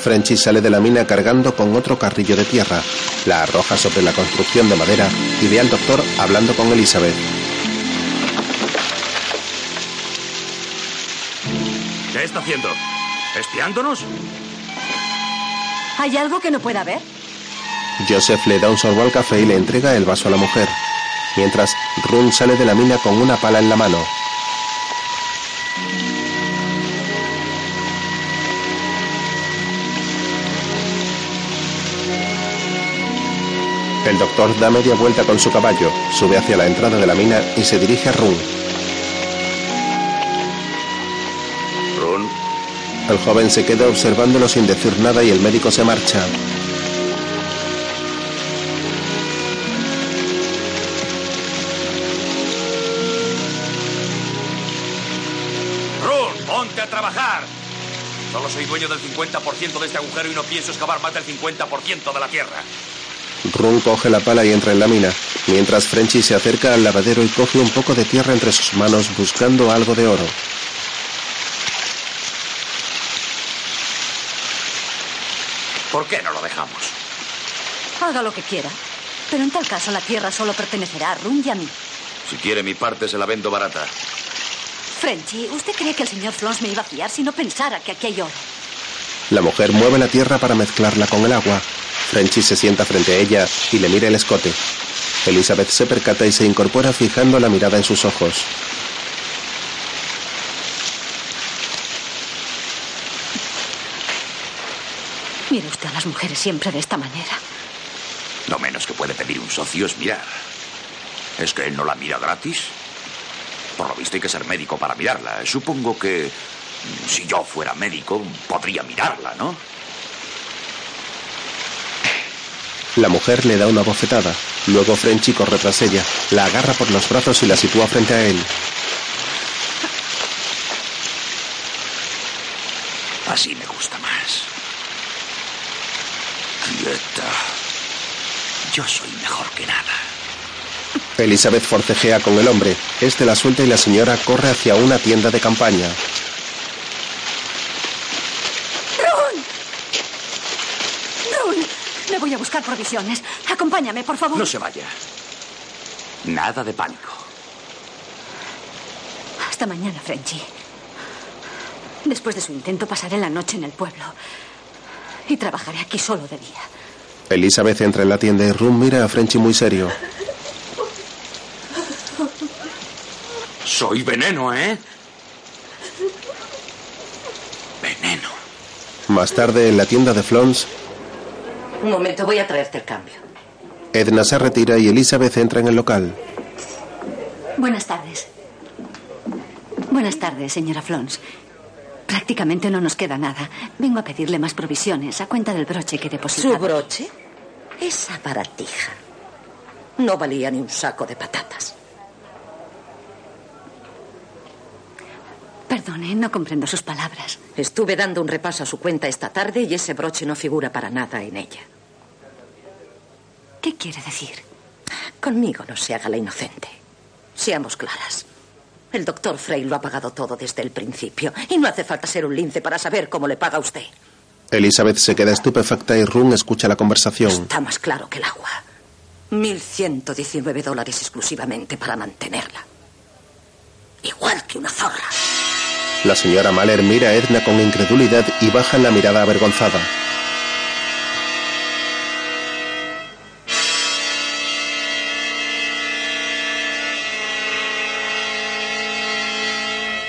Frenchy sale de la mina cargando con otro carrillo de tierra. La arroja sobre la construcción de madera y ve al doctor hablando con Elizabeth. ¿Qué está haciendo? ¿Espiándonos? ¿Hay algo que no pueda ver? Joseph le da un sorbo al café y le entrega el vaso a la mujer. Mientras, Run sale de la mina con una pala en la mano. El doctor da media vuelta con su caballo, sube hacia la entrada de la mina y se dirige a Run. Run, El joven se queda observándolo sin decir nada y el médico se marcha. ¡Run, ponte a trabajar! Solo soy dueño del 50% de este agujero y no pienso excavar más del 50% de la tierra. Run coge la pala y entra en la mina, mientras Frenchy se acerca al lavadero y coge un poco de tierra entre sus manos buscando algo de oro. ¿Por qué no lo dejamos? Haga lo que quiera. Pero en tal caso la tierra solo pertenecerá a Rum y a mí. Si quiere mi parte, se la vendo barata. Frenchy, ¿usted cree que el señor Flons me iba a fiar si no pensara que aquí hay oro? La mujer mueve la tierra para mezclarla con el agua. Frenchy se sienta frente a ella y le mira el escote. Elizabeth se percata y se incorpora fijando la mirada en sus ojos. Mire usted a las mujeres siempre de esta manera. Lo menos que puede pedir un socio es mirar. ¿Es que él no la mira gratis? Por lo visto hay que ser médico para mirarla. Supongo que mm, si yo fuera médico podría mirarla, ¿no? La mujer le da una bofetada. Luego Frenchy corre tras ella, la agarra por los brazos y la sitúa frente a él. Así me gusta. Quieta. Yo soy mejor que nada. Elizabeth forcejea con el hombre. Este la suelta y la señora corre hacia una tienda de campaña. ¡Run! ¡Run! Me voy a buscar provisiones. Acompáñame, por favor. No se vaya. Nada de pánico. Hasta mañana, Frenchy. Después de su intento pasaré la noche en el pueblo. Y trabajaré aquí solo de día. Elizabeth entra en la tienda y Rum mira a Frenchy muy serio. Soy veneno, ¿eh? Veneno. Más tarde, en la tienda de Flons, Un momento, voy a traerte el cambio. Edna se retira y Elizabeth entra en el local. Buenas tardes. Buenas tardes, señora Flons. Prácticamente no nos queda nada. Vengo a pedirle más provisiones a cuenta del broche que depositado. ¿Su broche? Esa baratija. No valía ni un saco de patatas. Perdone, no comprendo sus palabras. Estuve dando un repaso a su cuenta esta tarde y ese broche no figura para nada en ella. ¿Qué quiere decir? Conmigo no se haga la inocente. Seamos claras. El doctor Frey lo ha pagado todo desde el principio y no hace falta ser un lince para saber cómo le paga usted. Elizabeth se queda estupefacta y Rum escucha la conversación. Está más claro que el agua. 1.119 dólares exclusivamente para mantenerla. Igual que una zorra. La señora Mahler mira a Edna con incredulidad y baja la mirada avergonzada.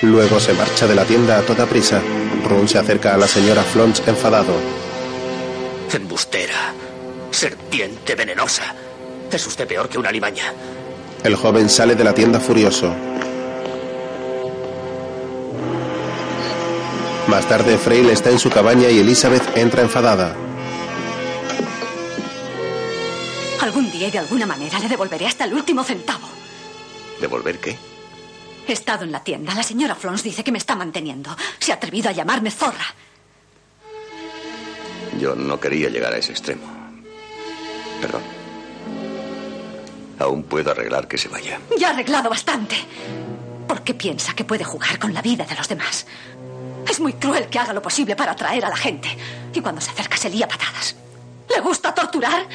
Luego se marcha de la tienda a toda prisa. Rum se acerca a la señora Flons enfadado. Embustera. Serpiente venenosa. Es usted peor que una limaña. El joven sale de la tienda furioso. Más tarde, Frail está en su cabaña y Elizabeth entra enfadada. Algún día y de alguna manera le devolveré hasta el último centavo. ¿Devolver qué? He estado en la tienda. La señora Flons dice que me está manteniendo. Se ha atrevido a llamarme zorra. Yo no quería llegar a ese extremo. Perdón. Aún puedo arreglar que se vaya. Ya ha arreglado bastante. ¿Por qué piensa que puede jugar con la vida de los demás? Es muy cruel que haga lo posible para atraer a la gente. Y cuando se acerca se lía patadas. ¿Le gusta torturar?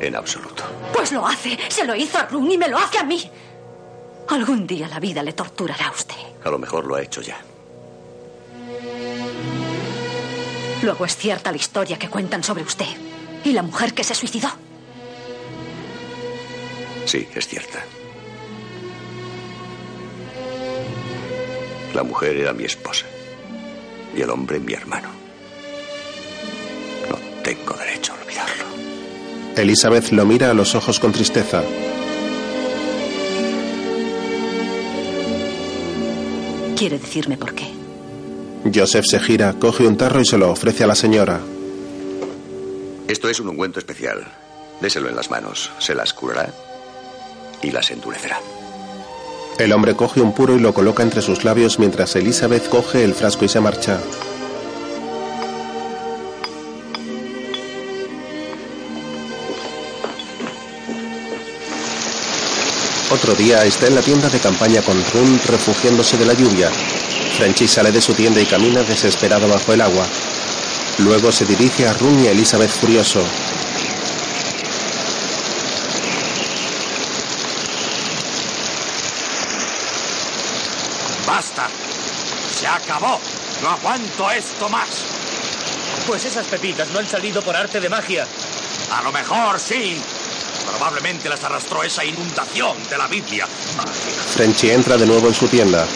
En absoluto. Pues lo hace. Se lo hizo a Run y me lo hace a mí. Algún día la vida le torturará a usted. A lo mejor lo ha hecho ya. Luego es cierta la historia que cuentan sobre usted y la mujer que se suicidó. Sí, es cierta. La mujer era mi esposa y el hombre mi hermano. No tengo derecho a olvidarlo. Elizabeth lo mira a los ojos con tristeza. ¿Quiere decirme por qué? Joseph se gira, coge un tarro y se lo ofrece a la señora. Esto es un ungüento especial. Déselo en las manos. Se las curará y las endurecerá. El hombre coge un puro y lo coloca entre sus labios mientras Elizabeth coge el frasco y se marcha. Otro día está en la tienda de campaña con Run refugiándose de la lluvia. Frenchy sale de su tienda y camina desesperado bajo el agua. Luego se dirige a Run y a Elizabeth furioso. ¡Basta! ¡Se acabó! ¡No aguanto esto más! Pues esas pepitas no han salido por arte de magia. A lo mejor sí. Probablemente las arrastró esa inundación de la Biblia. Frenchy entra de nuevo en su tienda.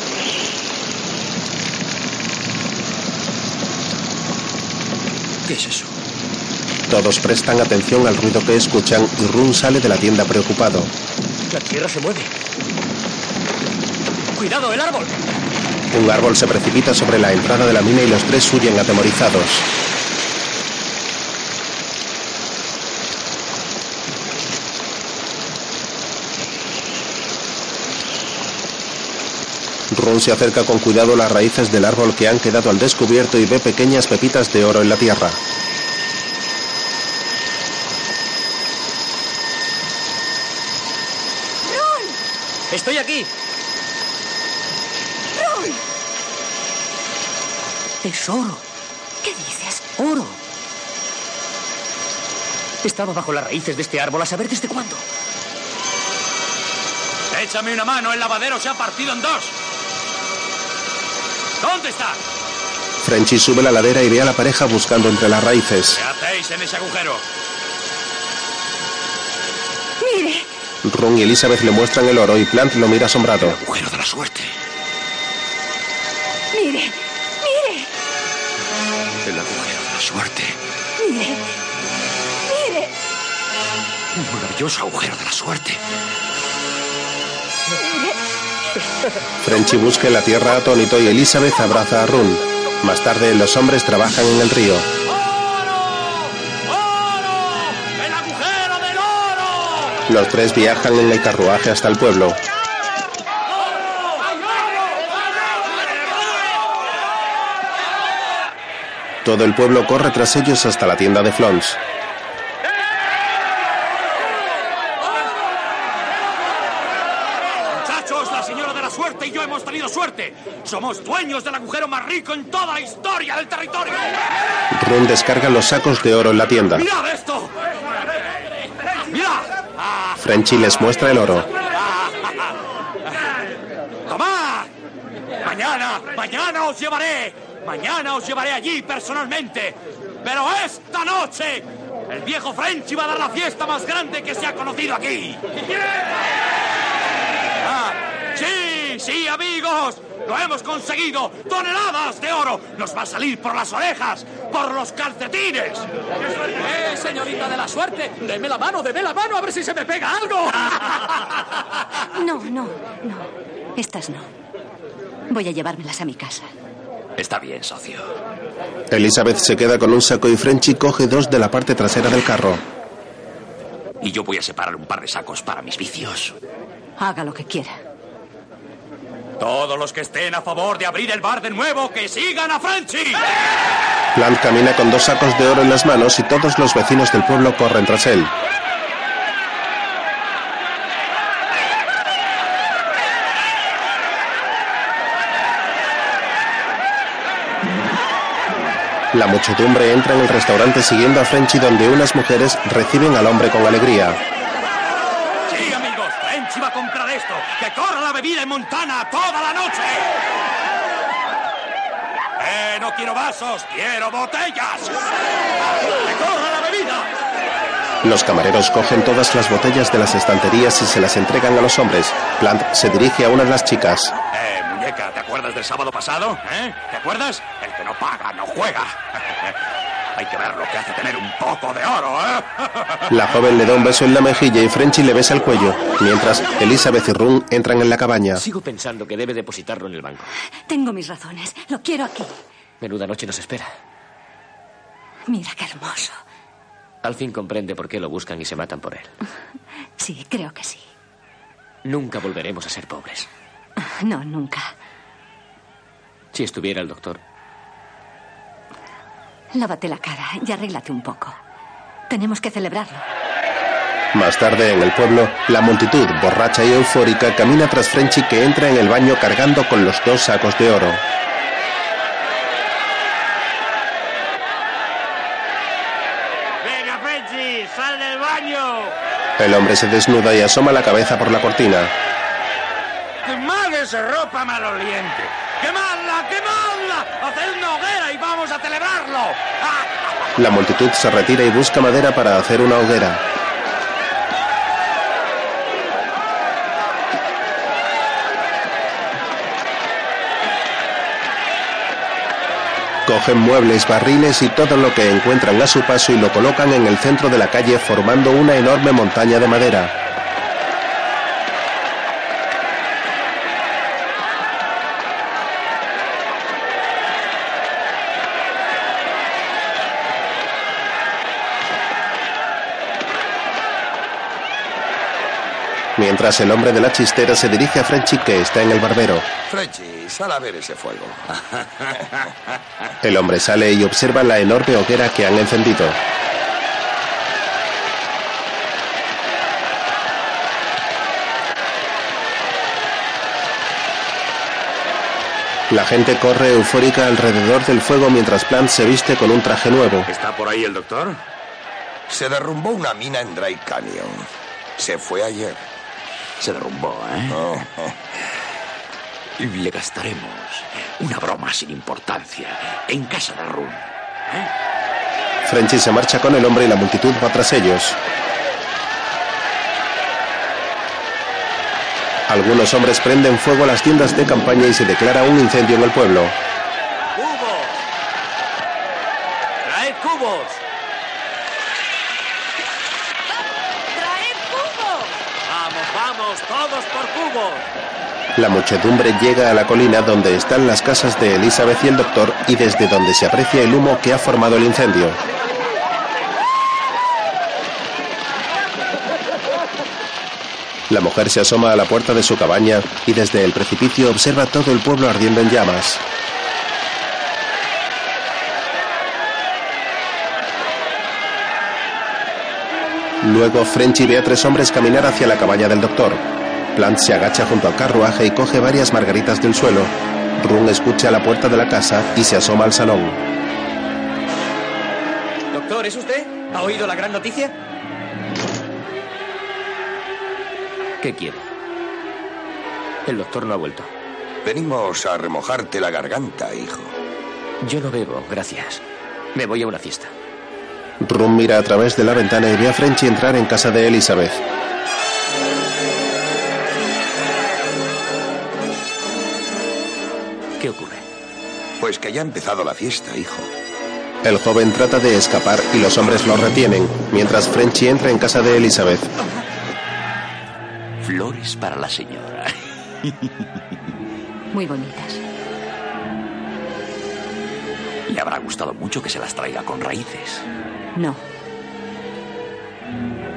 ¿Qué es eso? Todos prestan atención al ruido que escuchan y Run sale de la tienda preocupado. La tierra se mueve. ¡Cuidado, el árbol! Un árbol se precipita sobre la entrada de la mina y los tres huyen atemorizados. Se acerca con cuidado a las raíces del árbol que han quedado al descubierto y ve pequeñas pepitas de oro en la tierra. ¡Ron! ¡Estoy aquí! ¡Ron! Es oro. ¿Qué dices? ¡Oro! Estaba bajo las raíces de este árbol a saber desde cuándo. Échame una mano, el lavadero se ha partido en dos. ¿Dónde está? Frenchy sube la ladera y ve a la pareja buscando entre las raíces. ¿Qué hacéis en ese agujero? Mire. Ron y Elizabeth le muestran el oro y Plant lo mira asombrado. El agujero de la suerte. Mire, mire, El agujero de la suerte. mire, mire, Un maravilloso agujero de la suerte. Frenchy busca en la tierra atónito y Elizabeth abraza a Run. Más tarde, los hombres trabajan en el río. Los tres viajan en el carruaje hasta el pueblo. Todo el pueblo corre tras ellos hasta la tienda de Flons. Muchachos, la señora de la suerte y yo hemos tenido suerte. Somos dueños del agujero más rico en toda la historia del territorio. Run descarga los sacos de oro en la tienda. ¡Mirad esto! ¡Mirad! Frenchy les muestra el oro. ¡Tomad! Mañana, mañana os llevaré. Mañana os llevaré allí personalmente. Pero esta noche, el viejo Frenchy va a dar la fiesta más grande que se ha conocido aquí. Ah, sí, sí, amigos. Lo hemos conseguido. Toneladas de oro. Nos va a salir por las orejas, por los calcetines. ¡Eh, señorita de la suerte! ¡Deme la mano, deme la mano a ver si se me pega algo! [LAUGHS] No, no, no. Estas no. Voy a llevármelas a mi casa. Está bien, socio. Elizabeth se queda con un saco y Frenchy coge dos de la parte trasera del carro. Y yo voy a separar un par de sacos para mis vicios. Haga lo que quiera. Todos los que estén a favor de abrir el bar de nuevo, que sigan a Frenchy. Plant camina con dos sacos de oro en las manos y todos los vecinos del pueblo corren tras él. La muchedumbre entra en el restaurante siguiendo a Frenchy donde unas mujeres reciben al hombre con alegría. Sí, amigos, Frenchy va a esto. ¡Que corra la bebida en Montana toda la noche! ¡Eh, no quiero vasos! ¡Quiero botellas! ¡Que corra la bebida! Los camareros cogen todas las botellas de las estanterías y se las entregan a los hombres. Plant se dirige a una de las chicas. Eh, muñeca, ¿te acuerdas del sábado pasado? ¿Eh? ¿Te acuerdas? El que no paga, no juega. Hay que ver lo que hace tener un poco de oro, ¿eh? [LAUGHS] La joven le da un beso en la mejilla y Frenchy le besa el cuello, mientras Elizabeth y Run entran en la cabaña. Sigo pensando que debe depositarlo en el banco. Tengo mis razones. Lo quiero aquí. Menuda noche nos espera. Mira qué hermoso. Al fin comprende por qué lo buscan y se matan por él. [LAUGHS] Sí, creo que sí. Nunca volveremos a ser pobres. No, nunca. Si estuviera el doctor, Lávate la cara y arréglate un poco. Tenemos que celebrarlo. Más tarde, en el pueblo, la multitud, borracha y eufórica, camina tras Frenchy que entra en el baño cargando con los dos sacos de oro. ¡Venga, Frenchy! ¡Sal del baño! El hombre se desnuda y asoma la cabeza por la cortina. ¡Quemad esa ropa maloliente! ¡Quemadla, quemadla! ¡Haced una hoguera y vamos a celebrarlo! La multitud se retira y busca madera para hacer una hoguera. Cogen muebles, barriles y todo lo que encuentran a su paso y lo colocan en el centro de la calle formando una enorme montaña de madera. Mientras el hombre de la chistera se dirige a Frenchy que está en el barbero. Frenchy, sal a ver ese fuego. [LAUGHS] El hombre sale y observa la enorme hoguera que han encendido. La gente corre eufórica alrededor del fuego mientras Plant se viste con un traje nuevo. ¿Está por ahí el doctor? Se derrumbó una mina en Dry Canyon. Se fue ayer. Se derrumbó, ¿eh? Oh. Y le gastaremos una broma sin importancia en casa de Run. Frenchy se marcha con el hombre y la multitud va tras ellos. Algunos hombres prenden fuego a las tiendas de campaña y se declara un incendio en el pueblo. ¡Cubos! ¡Traed cubos! ¡Traed cubos! ¡Vamos! ¡Todos por cubos! La muchedumbre llega a la colina donde están las casas de Elizabeth y el doctor y desde donde se aprecia el humo que ha formado el incendio. La mujer se asoma a la puerta de su cabaña y desde el precipicio observa todo el pueblo ardiendo en llamas. Luego Frenchy ve a tres hombres caminar hacia la cabaña del doctor. Plant se agacha junto al carruaje y coge varias margaritas del suelo. Run escucha a la puerta de la casa y se asoma al salón. Doctor, ¿es usted? ¿Ha oído la gran noticia? ¿Qué quiere? El doctor no ha vuelto. Venimos a remojarte la garganta, hijo. Yo no bebo, gracias. Me voy a una fiesta. Run mira a través de la ventana y ve a Frenchy entrar en casa de Elizabeth. ¿Qué ocurre? Pues que ya ha empezado la fiesta, hijo. El joven trata de escapar y los hombres lo retienen, mientras Frenchy entra en casa de Elizabeth. Flores para la señora. [LAUGHS] Muy bonitas. Le habrá gustado mucho que se las traiga con raíces. No.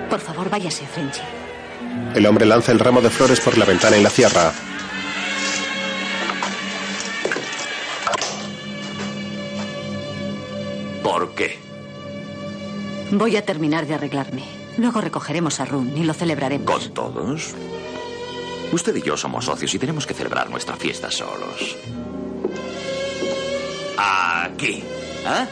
Por favor, váyase, Frenchy. El hombre lanza el ramo de flores por la ventana y la cierra. ¿Por qué? Voy a terminar de arreglarme. Luego recogeremos a Run y lo celebraremos. ¿Con todos? Usted y yo somos socios y tenemos que celebrar nuestra fiesta solos. Aquí. ¿Ah?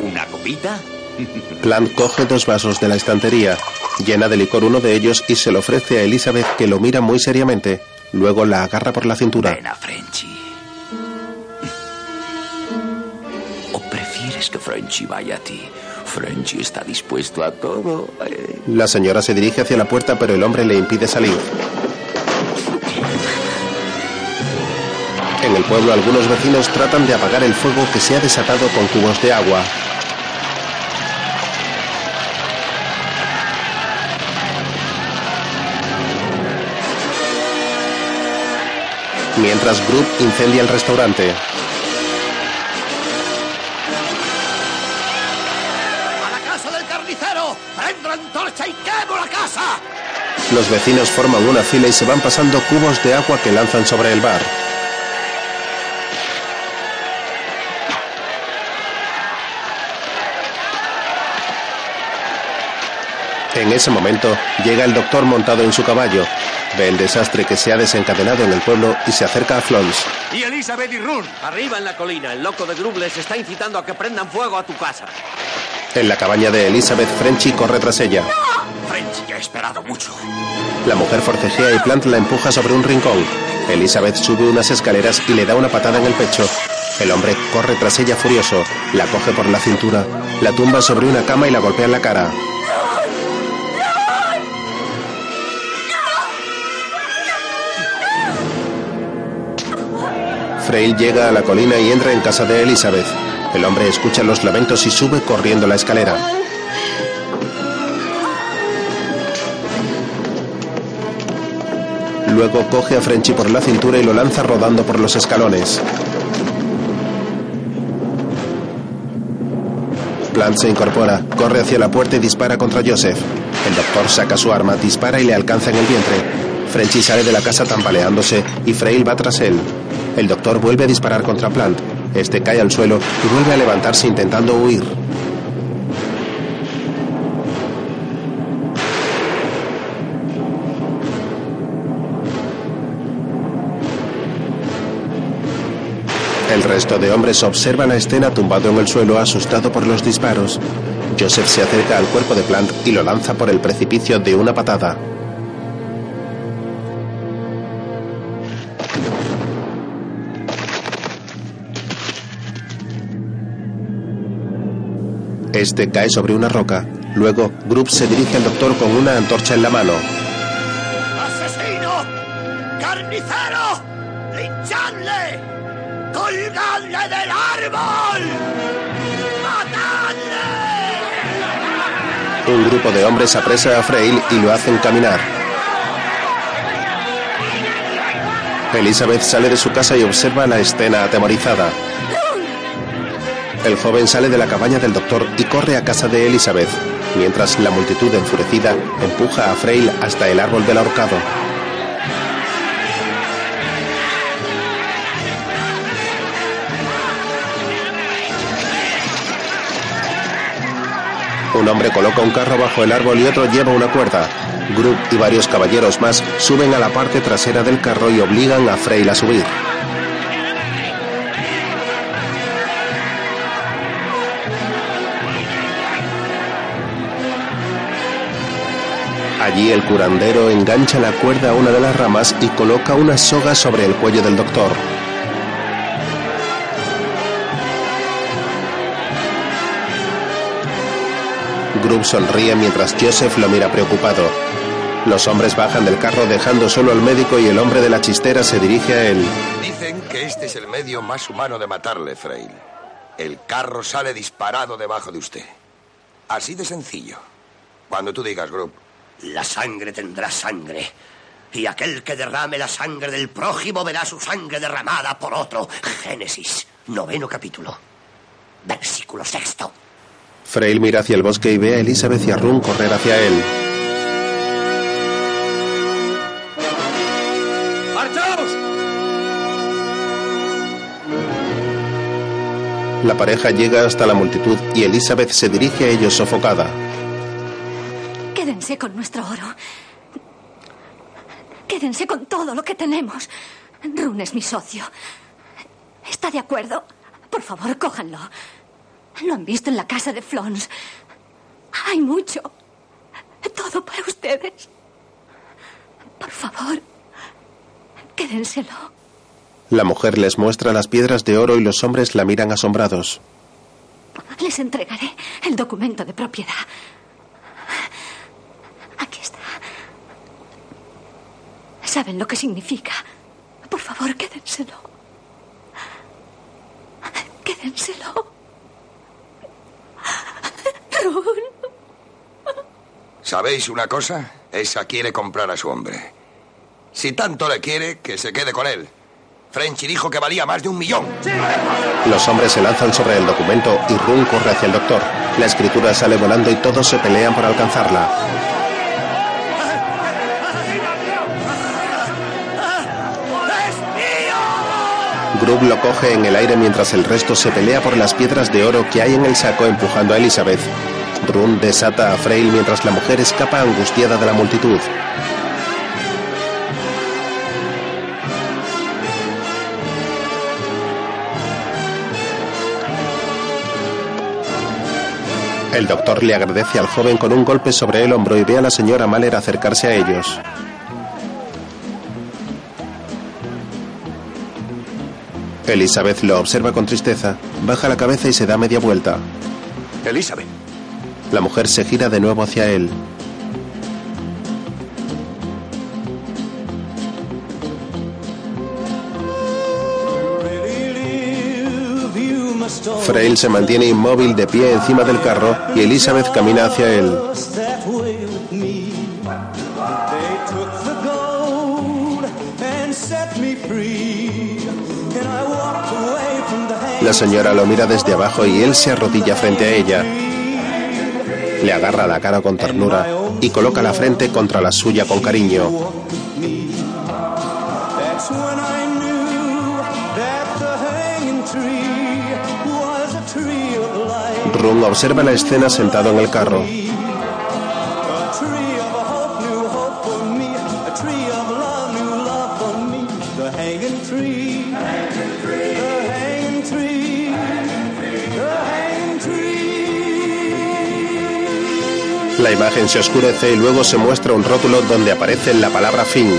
¿Una copita? [LAUGHS] Plant coge dos vasos de la estantería, llena de licor uno de ellos y se lo ofrece a Elizabeth que lo mira muy seriamente. Luego la agarra por la cintura. Ven a Frenchy. [LAUGHS] ¿O prefieres que Frenchy vaya a ti? Frenchy está dispuesto a todo. eh. La señora se dirige hacia la puerta pero el hombre le impide salir. En el pueblo algunos vecinos tratan de apagar el fuego que se ha desatado con cubos de agua. Mientras Group incendia el restaurante. ¡A la casa del carnicero! ¡Prendo antorcha y quemo la casa! Los vecinos forman una fila y se van pasando cubos de agua que lanzan sobre el bar. En ese momento llega el doctor montado en su caballo, ve el desastre que se ha desencadenado en el pueblo y se acerca a Flons. ¿Y Elizabeth y Run? Arriba en la colina, el loco de Grub les está incitando a que prendan fuego a tu casa. En la cabaña de Elizabeth, Frenchy corre tras ella. Frenchy ya ha esperado mucho. La mujer forcejea y Plant la empuja sobre un rincón. Elizabeth sube unas escaleras y le da una patada en el pecho. El hombre corre tras ella furioso, la coge por la cintura, la tumba sobre una cama y la golpea en la cara. Frail llega a la colina y entra en casa de Elizabeth. El hombre escucha los lamentos y sube corriendo la escalera. Luego coge a Frenchy por la cintura y lo lanza rodando por los escalones. Plant se incorpora, corre hacia la puerta y dispara contra Joseph. El doctor saca su arma, dispara y le alcanza en el vientre. Frenchy sale de la casa tambaleándose y Frail va tras él. El doctor vuelve a disparar contra Plant. Este cae al suelo y vuelve a levantarse intentando huir. El resto de hombres observa la escena tumbado en el suelo asustado por los disparos. Joseph se acerca al cuerpo de Plant y lo lanza por el precipicio de una patada. Este cae sobre una roca. Luego, Group se dirige al doctor con una antorcha en la mano. ¡Asesino! ¡Carnicero! ¡Linchadle! ¡Colgadle del árbol! Un grupo de hombres apresa a Frail y lo hacen caminar. Elizabeth sale de su casa y observa la escena atemorizada. El joven sale de la cabaña del doctor y corre a casa de Elizabeth, mientras la multitud enfurecida empuja a Frail hasta el árbol del ahorcado. Un hombre coloca un carro bajo el árbol y otro lleva una cuerda. Group y varios caballeros más suben a la parte trasera del carro y obligan a Frail a subir. Allí el curandero engancha la cuerda a una de las ramas y coloca una soga sobre el cuello del doctor. Group sonríe mientras Joseph lo mira preocupado. Los hombres bajan del carro dejando solo al médico y el hombre de la chistera se dirige a él. Dicen que este es el medio más humano de matarle, Frail. El carro sale disparado debajo de usted. Así de sencillo. Cuando tú digas, Group. La sangre tendrá sangre. Y aquel que derrame la sangre del prójimo verá su sangre derramada por otro. Génesis, noveno capítulo. Versículo sexto. Frail mira hacia el bosque y ve a Elizabeth y a Run correr hacia él. ¡Marchaos! La pareja llega hasta la multitud y Elizabeth se dirige a ellos sofocada. Quédense con nuestro oro. Quédense con todo lo que tenemos. Rune es mi socio. ¿Está de acuerdo? Por favor, cójanlo. Lo han visto en la casa de Flons. Hay mucho. Todo para ustedes. Por favor, quédenselo. La mujer les muestra las piedras de oro y los hombres la miran asombrados. Les entregaré el documento de propiedad. Aquí está. ¿Saben lo que significa? Por favor, quédenselo. Quédenselo. Run. ¿Sabéis una cosa? Esa quiere comprar a su hombre. Si tanto le quiere, que se quede con él. Frenchy dijo que valía más de un millón. Los hombres se lanzan sobre el documento y Run corre hacia el doctor. La escritura sale volando y todos se pelean por alcanzarla. Grub lo coge en el aire mientras el resto se pelea por las piedras de oro que hay en el saco empujando a Elizabeth. Run desata a Frail mientras la mujer escapa angustiada de la multitud. El doctor le agradece al joven con un golpe sobre el hombro y ve a la señora Mahler acercarse a ellos. Elizabeth lo observa con tristeza, baja la cabeza y se da media vuelta. Elizabeth. La mujer se gira de nuevo hacia él. Frail se mantiene inmóvil de pie encima del carro y Elizabeth camina hacia él. La señora lo mira desde abajo y él se arrodilla frente a ella. Le agarra la cara con ternura y coloca la frente contra la suya con cariño. Run observa la escena sentado en el carro. La imagen se oscurece y luego se muestra un rótulo donde aparece la palabra fin.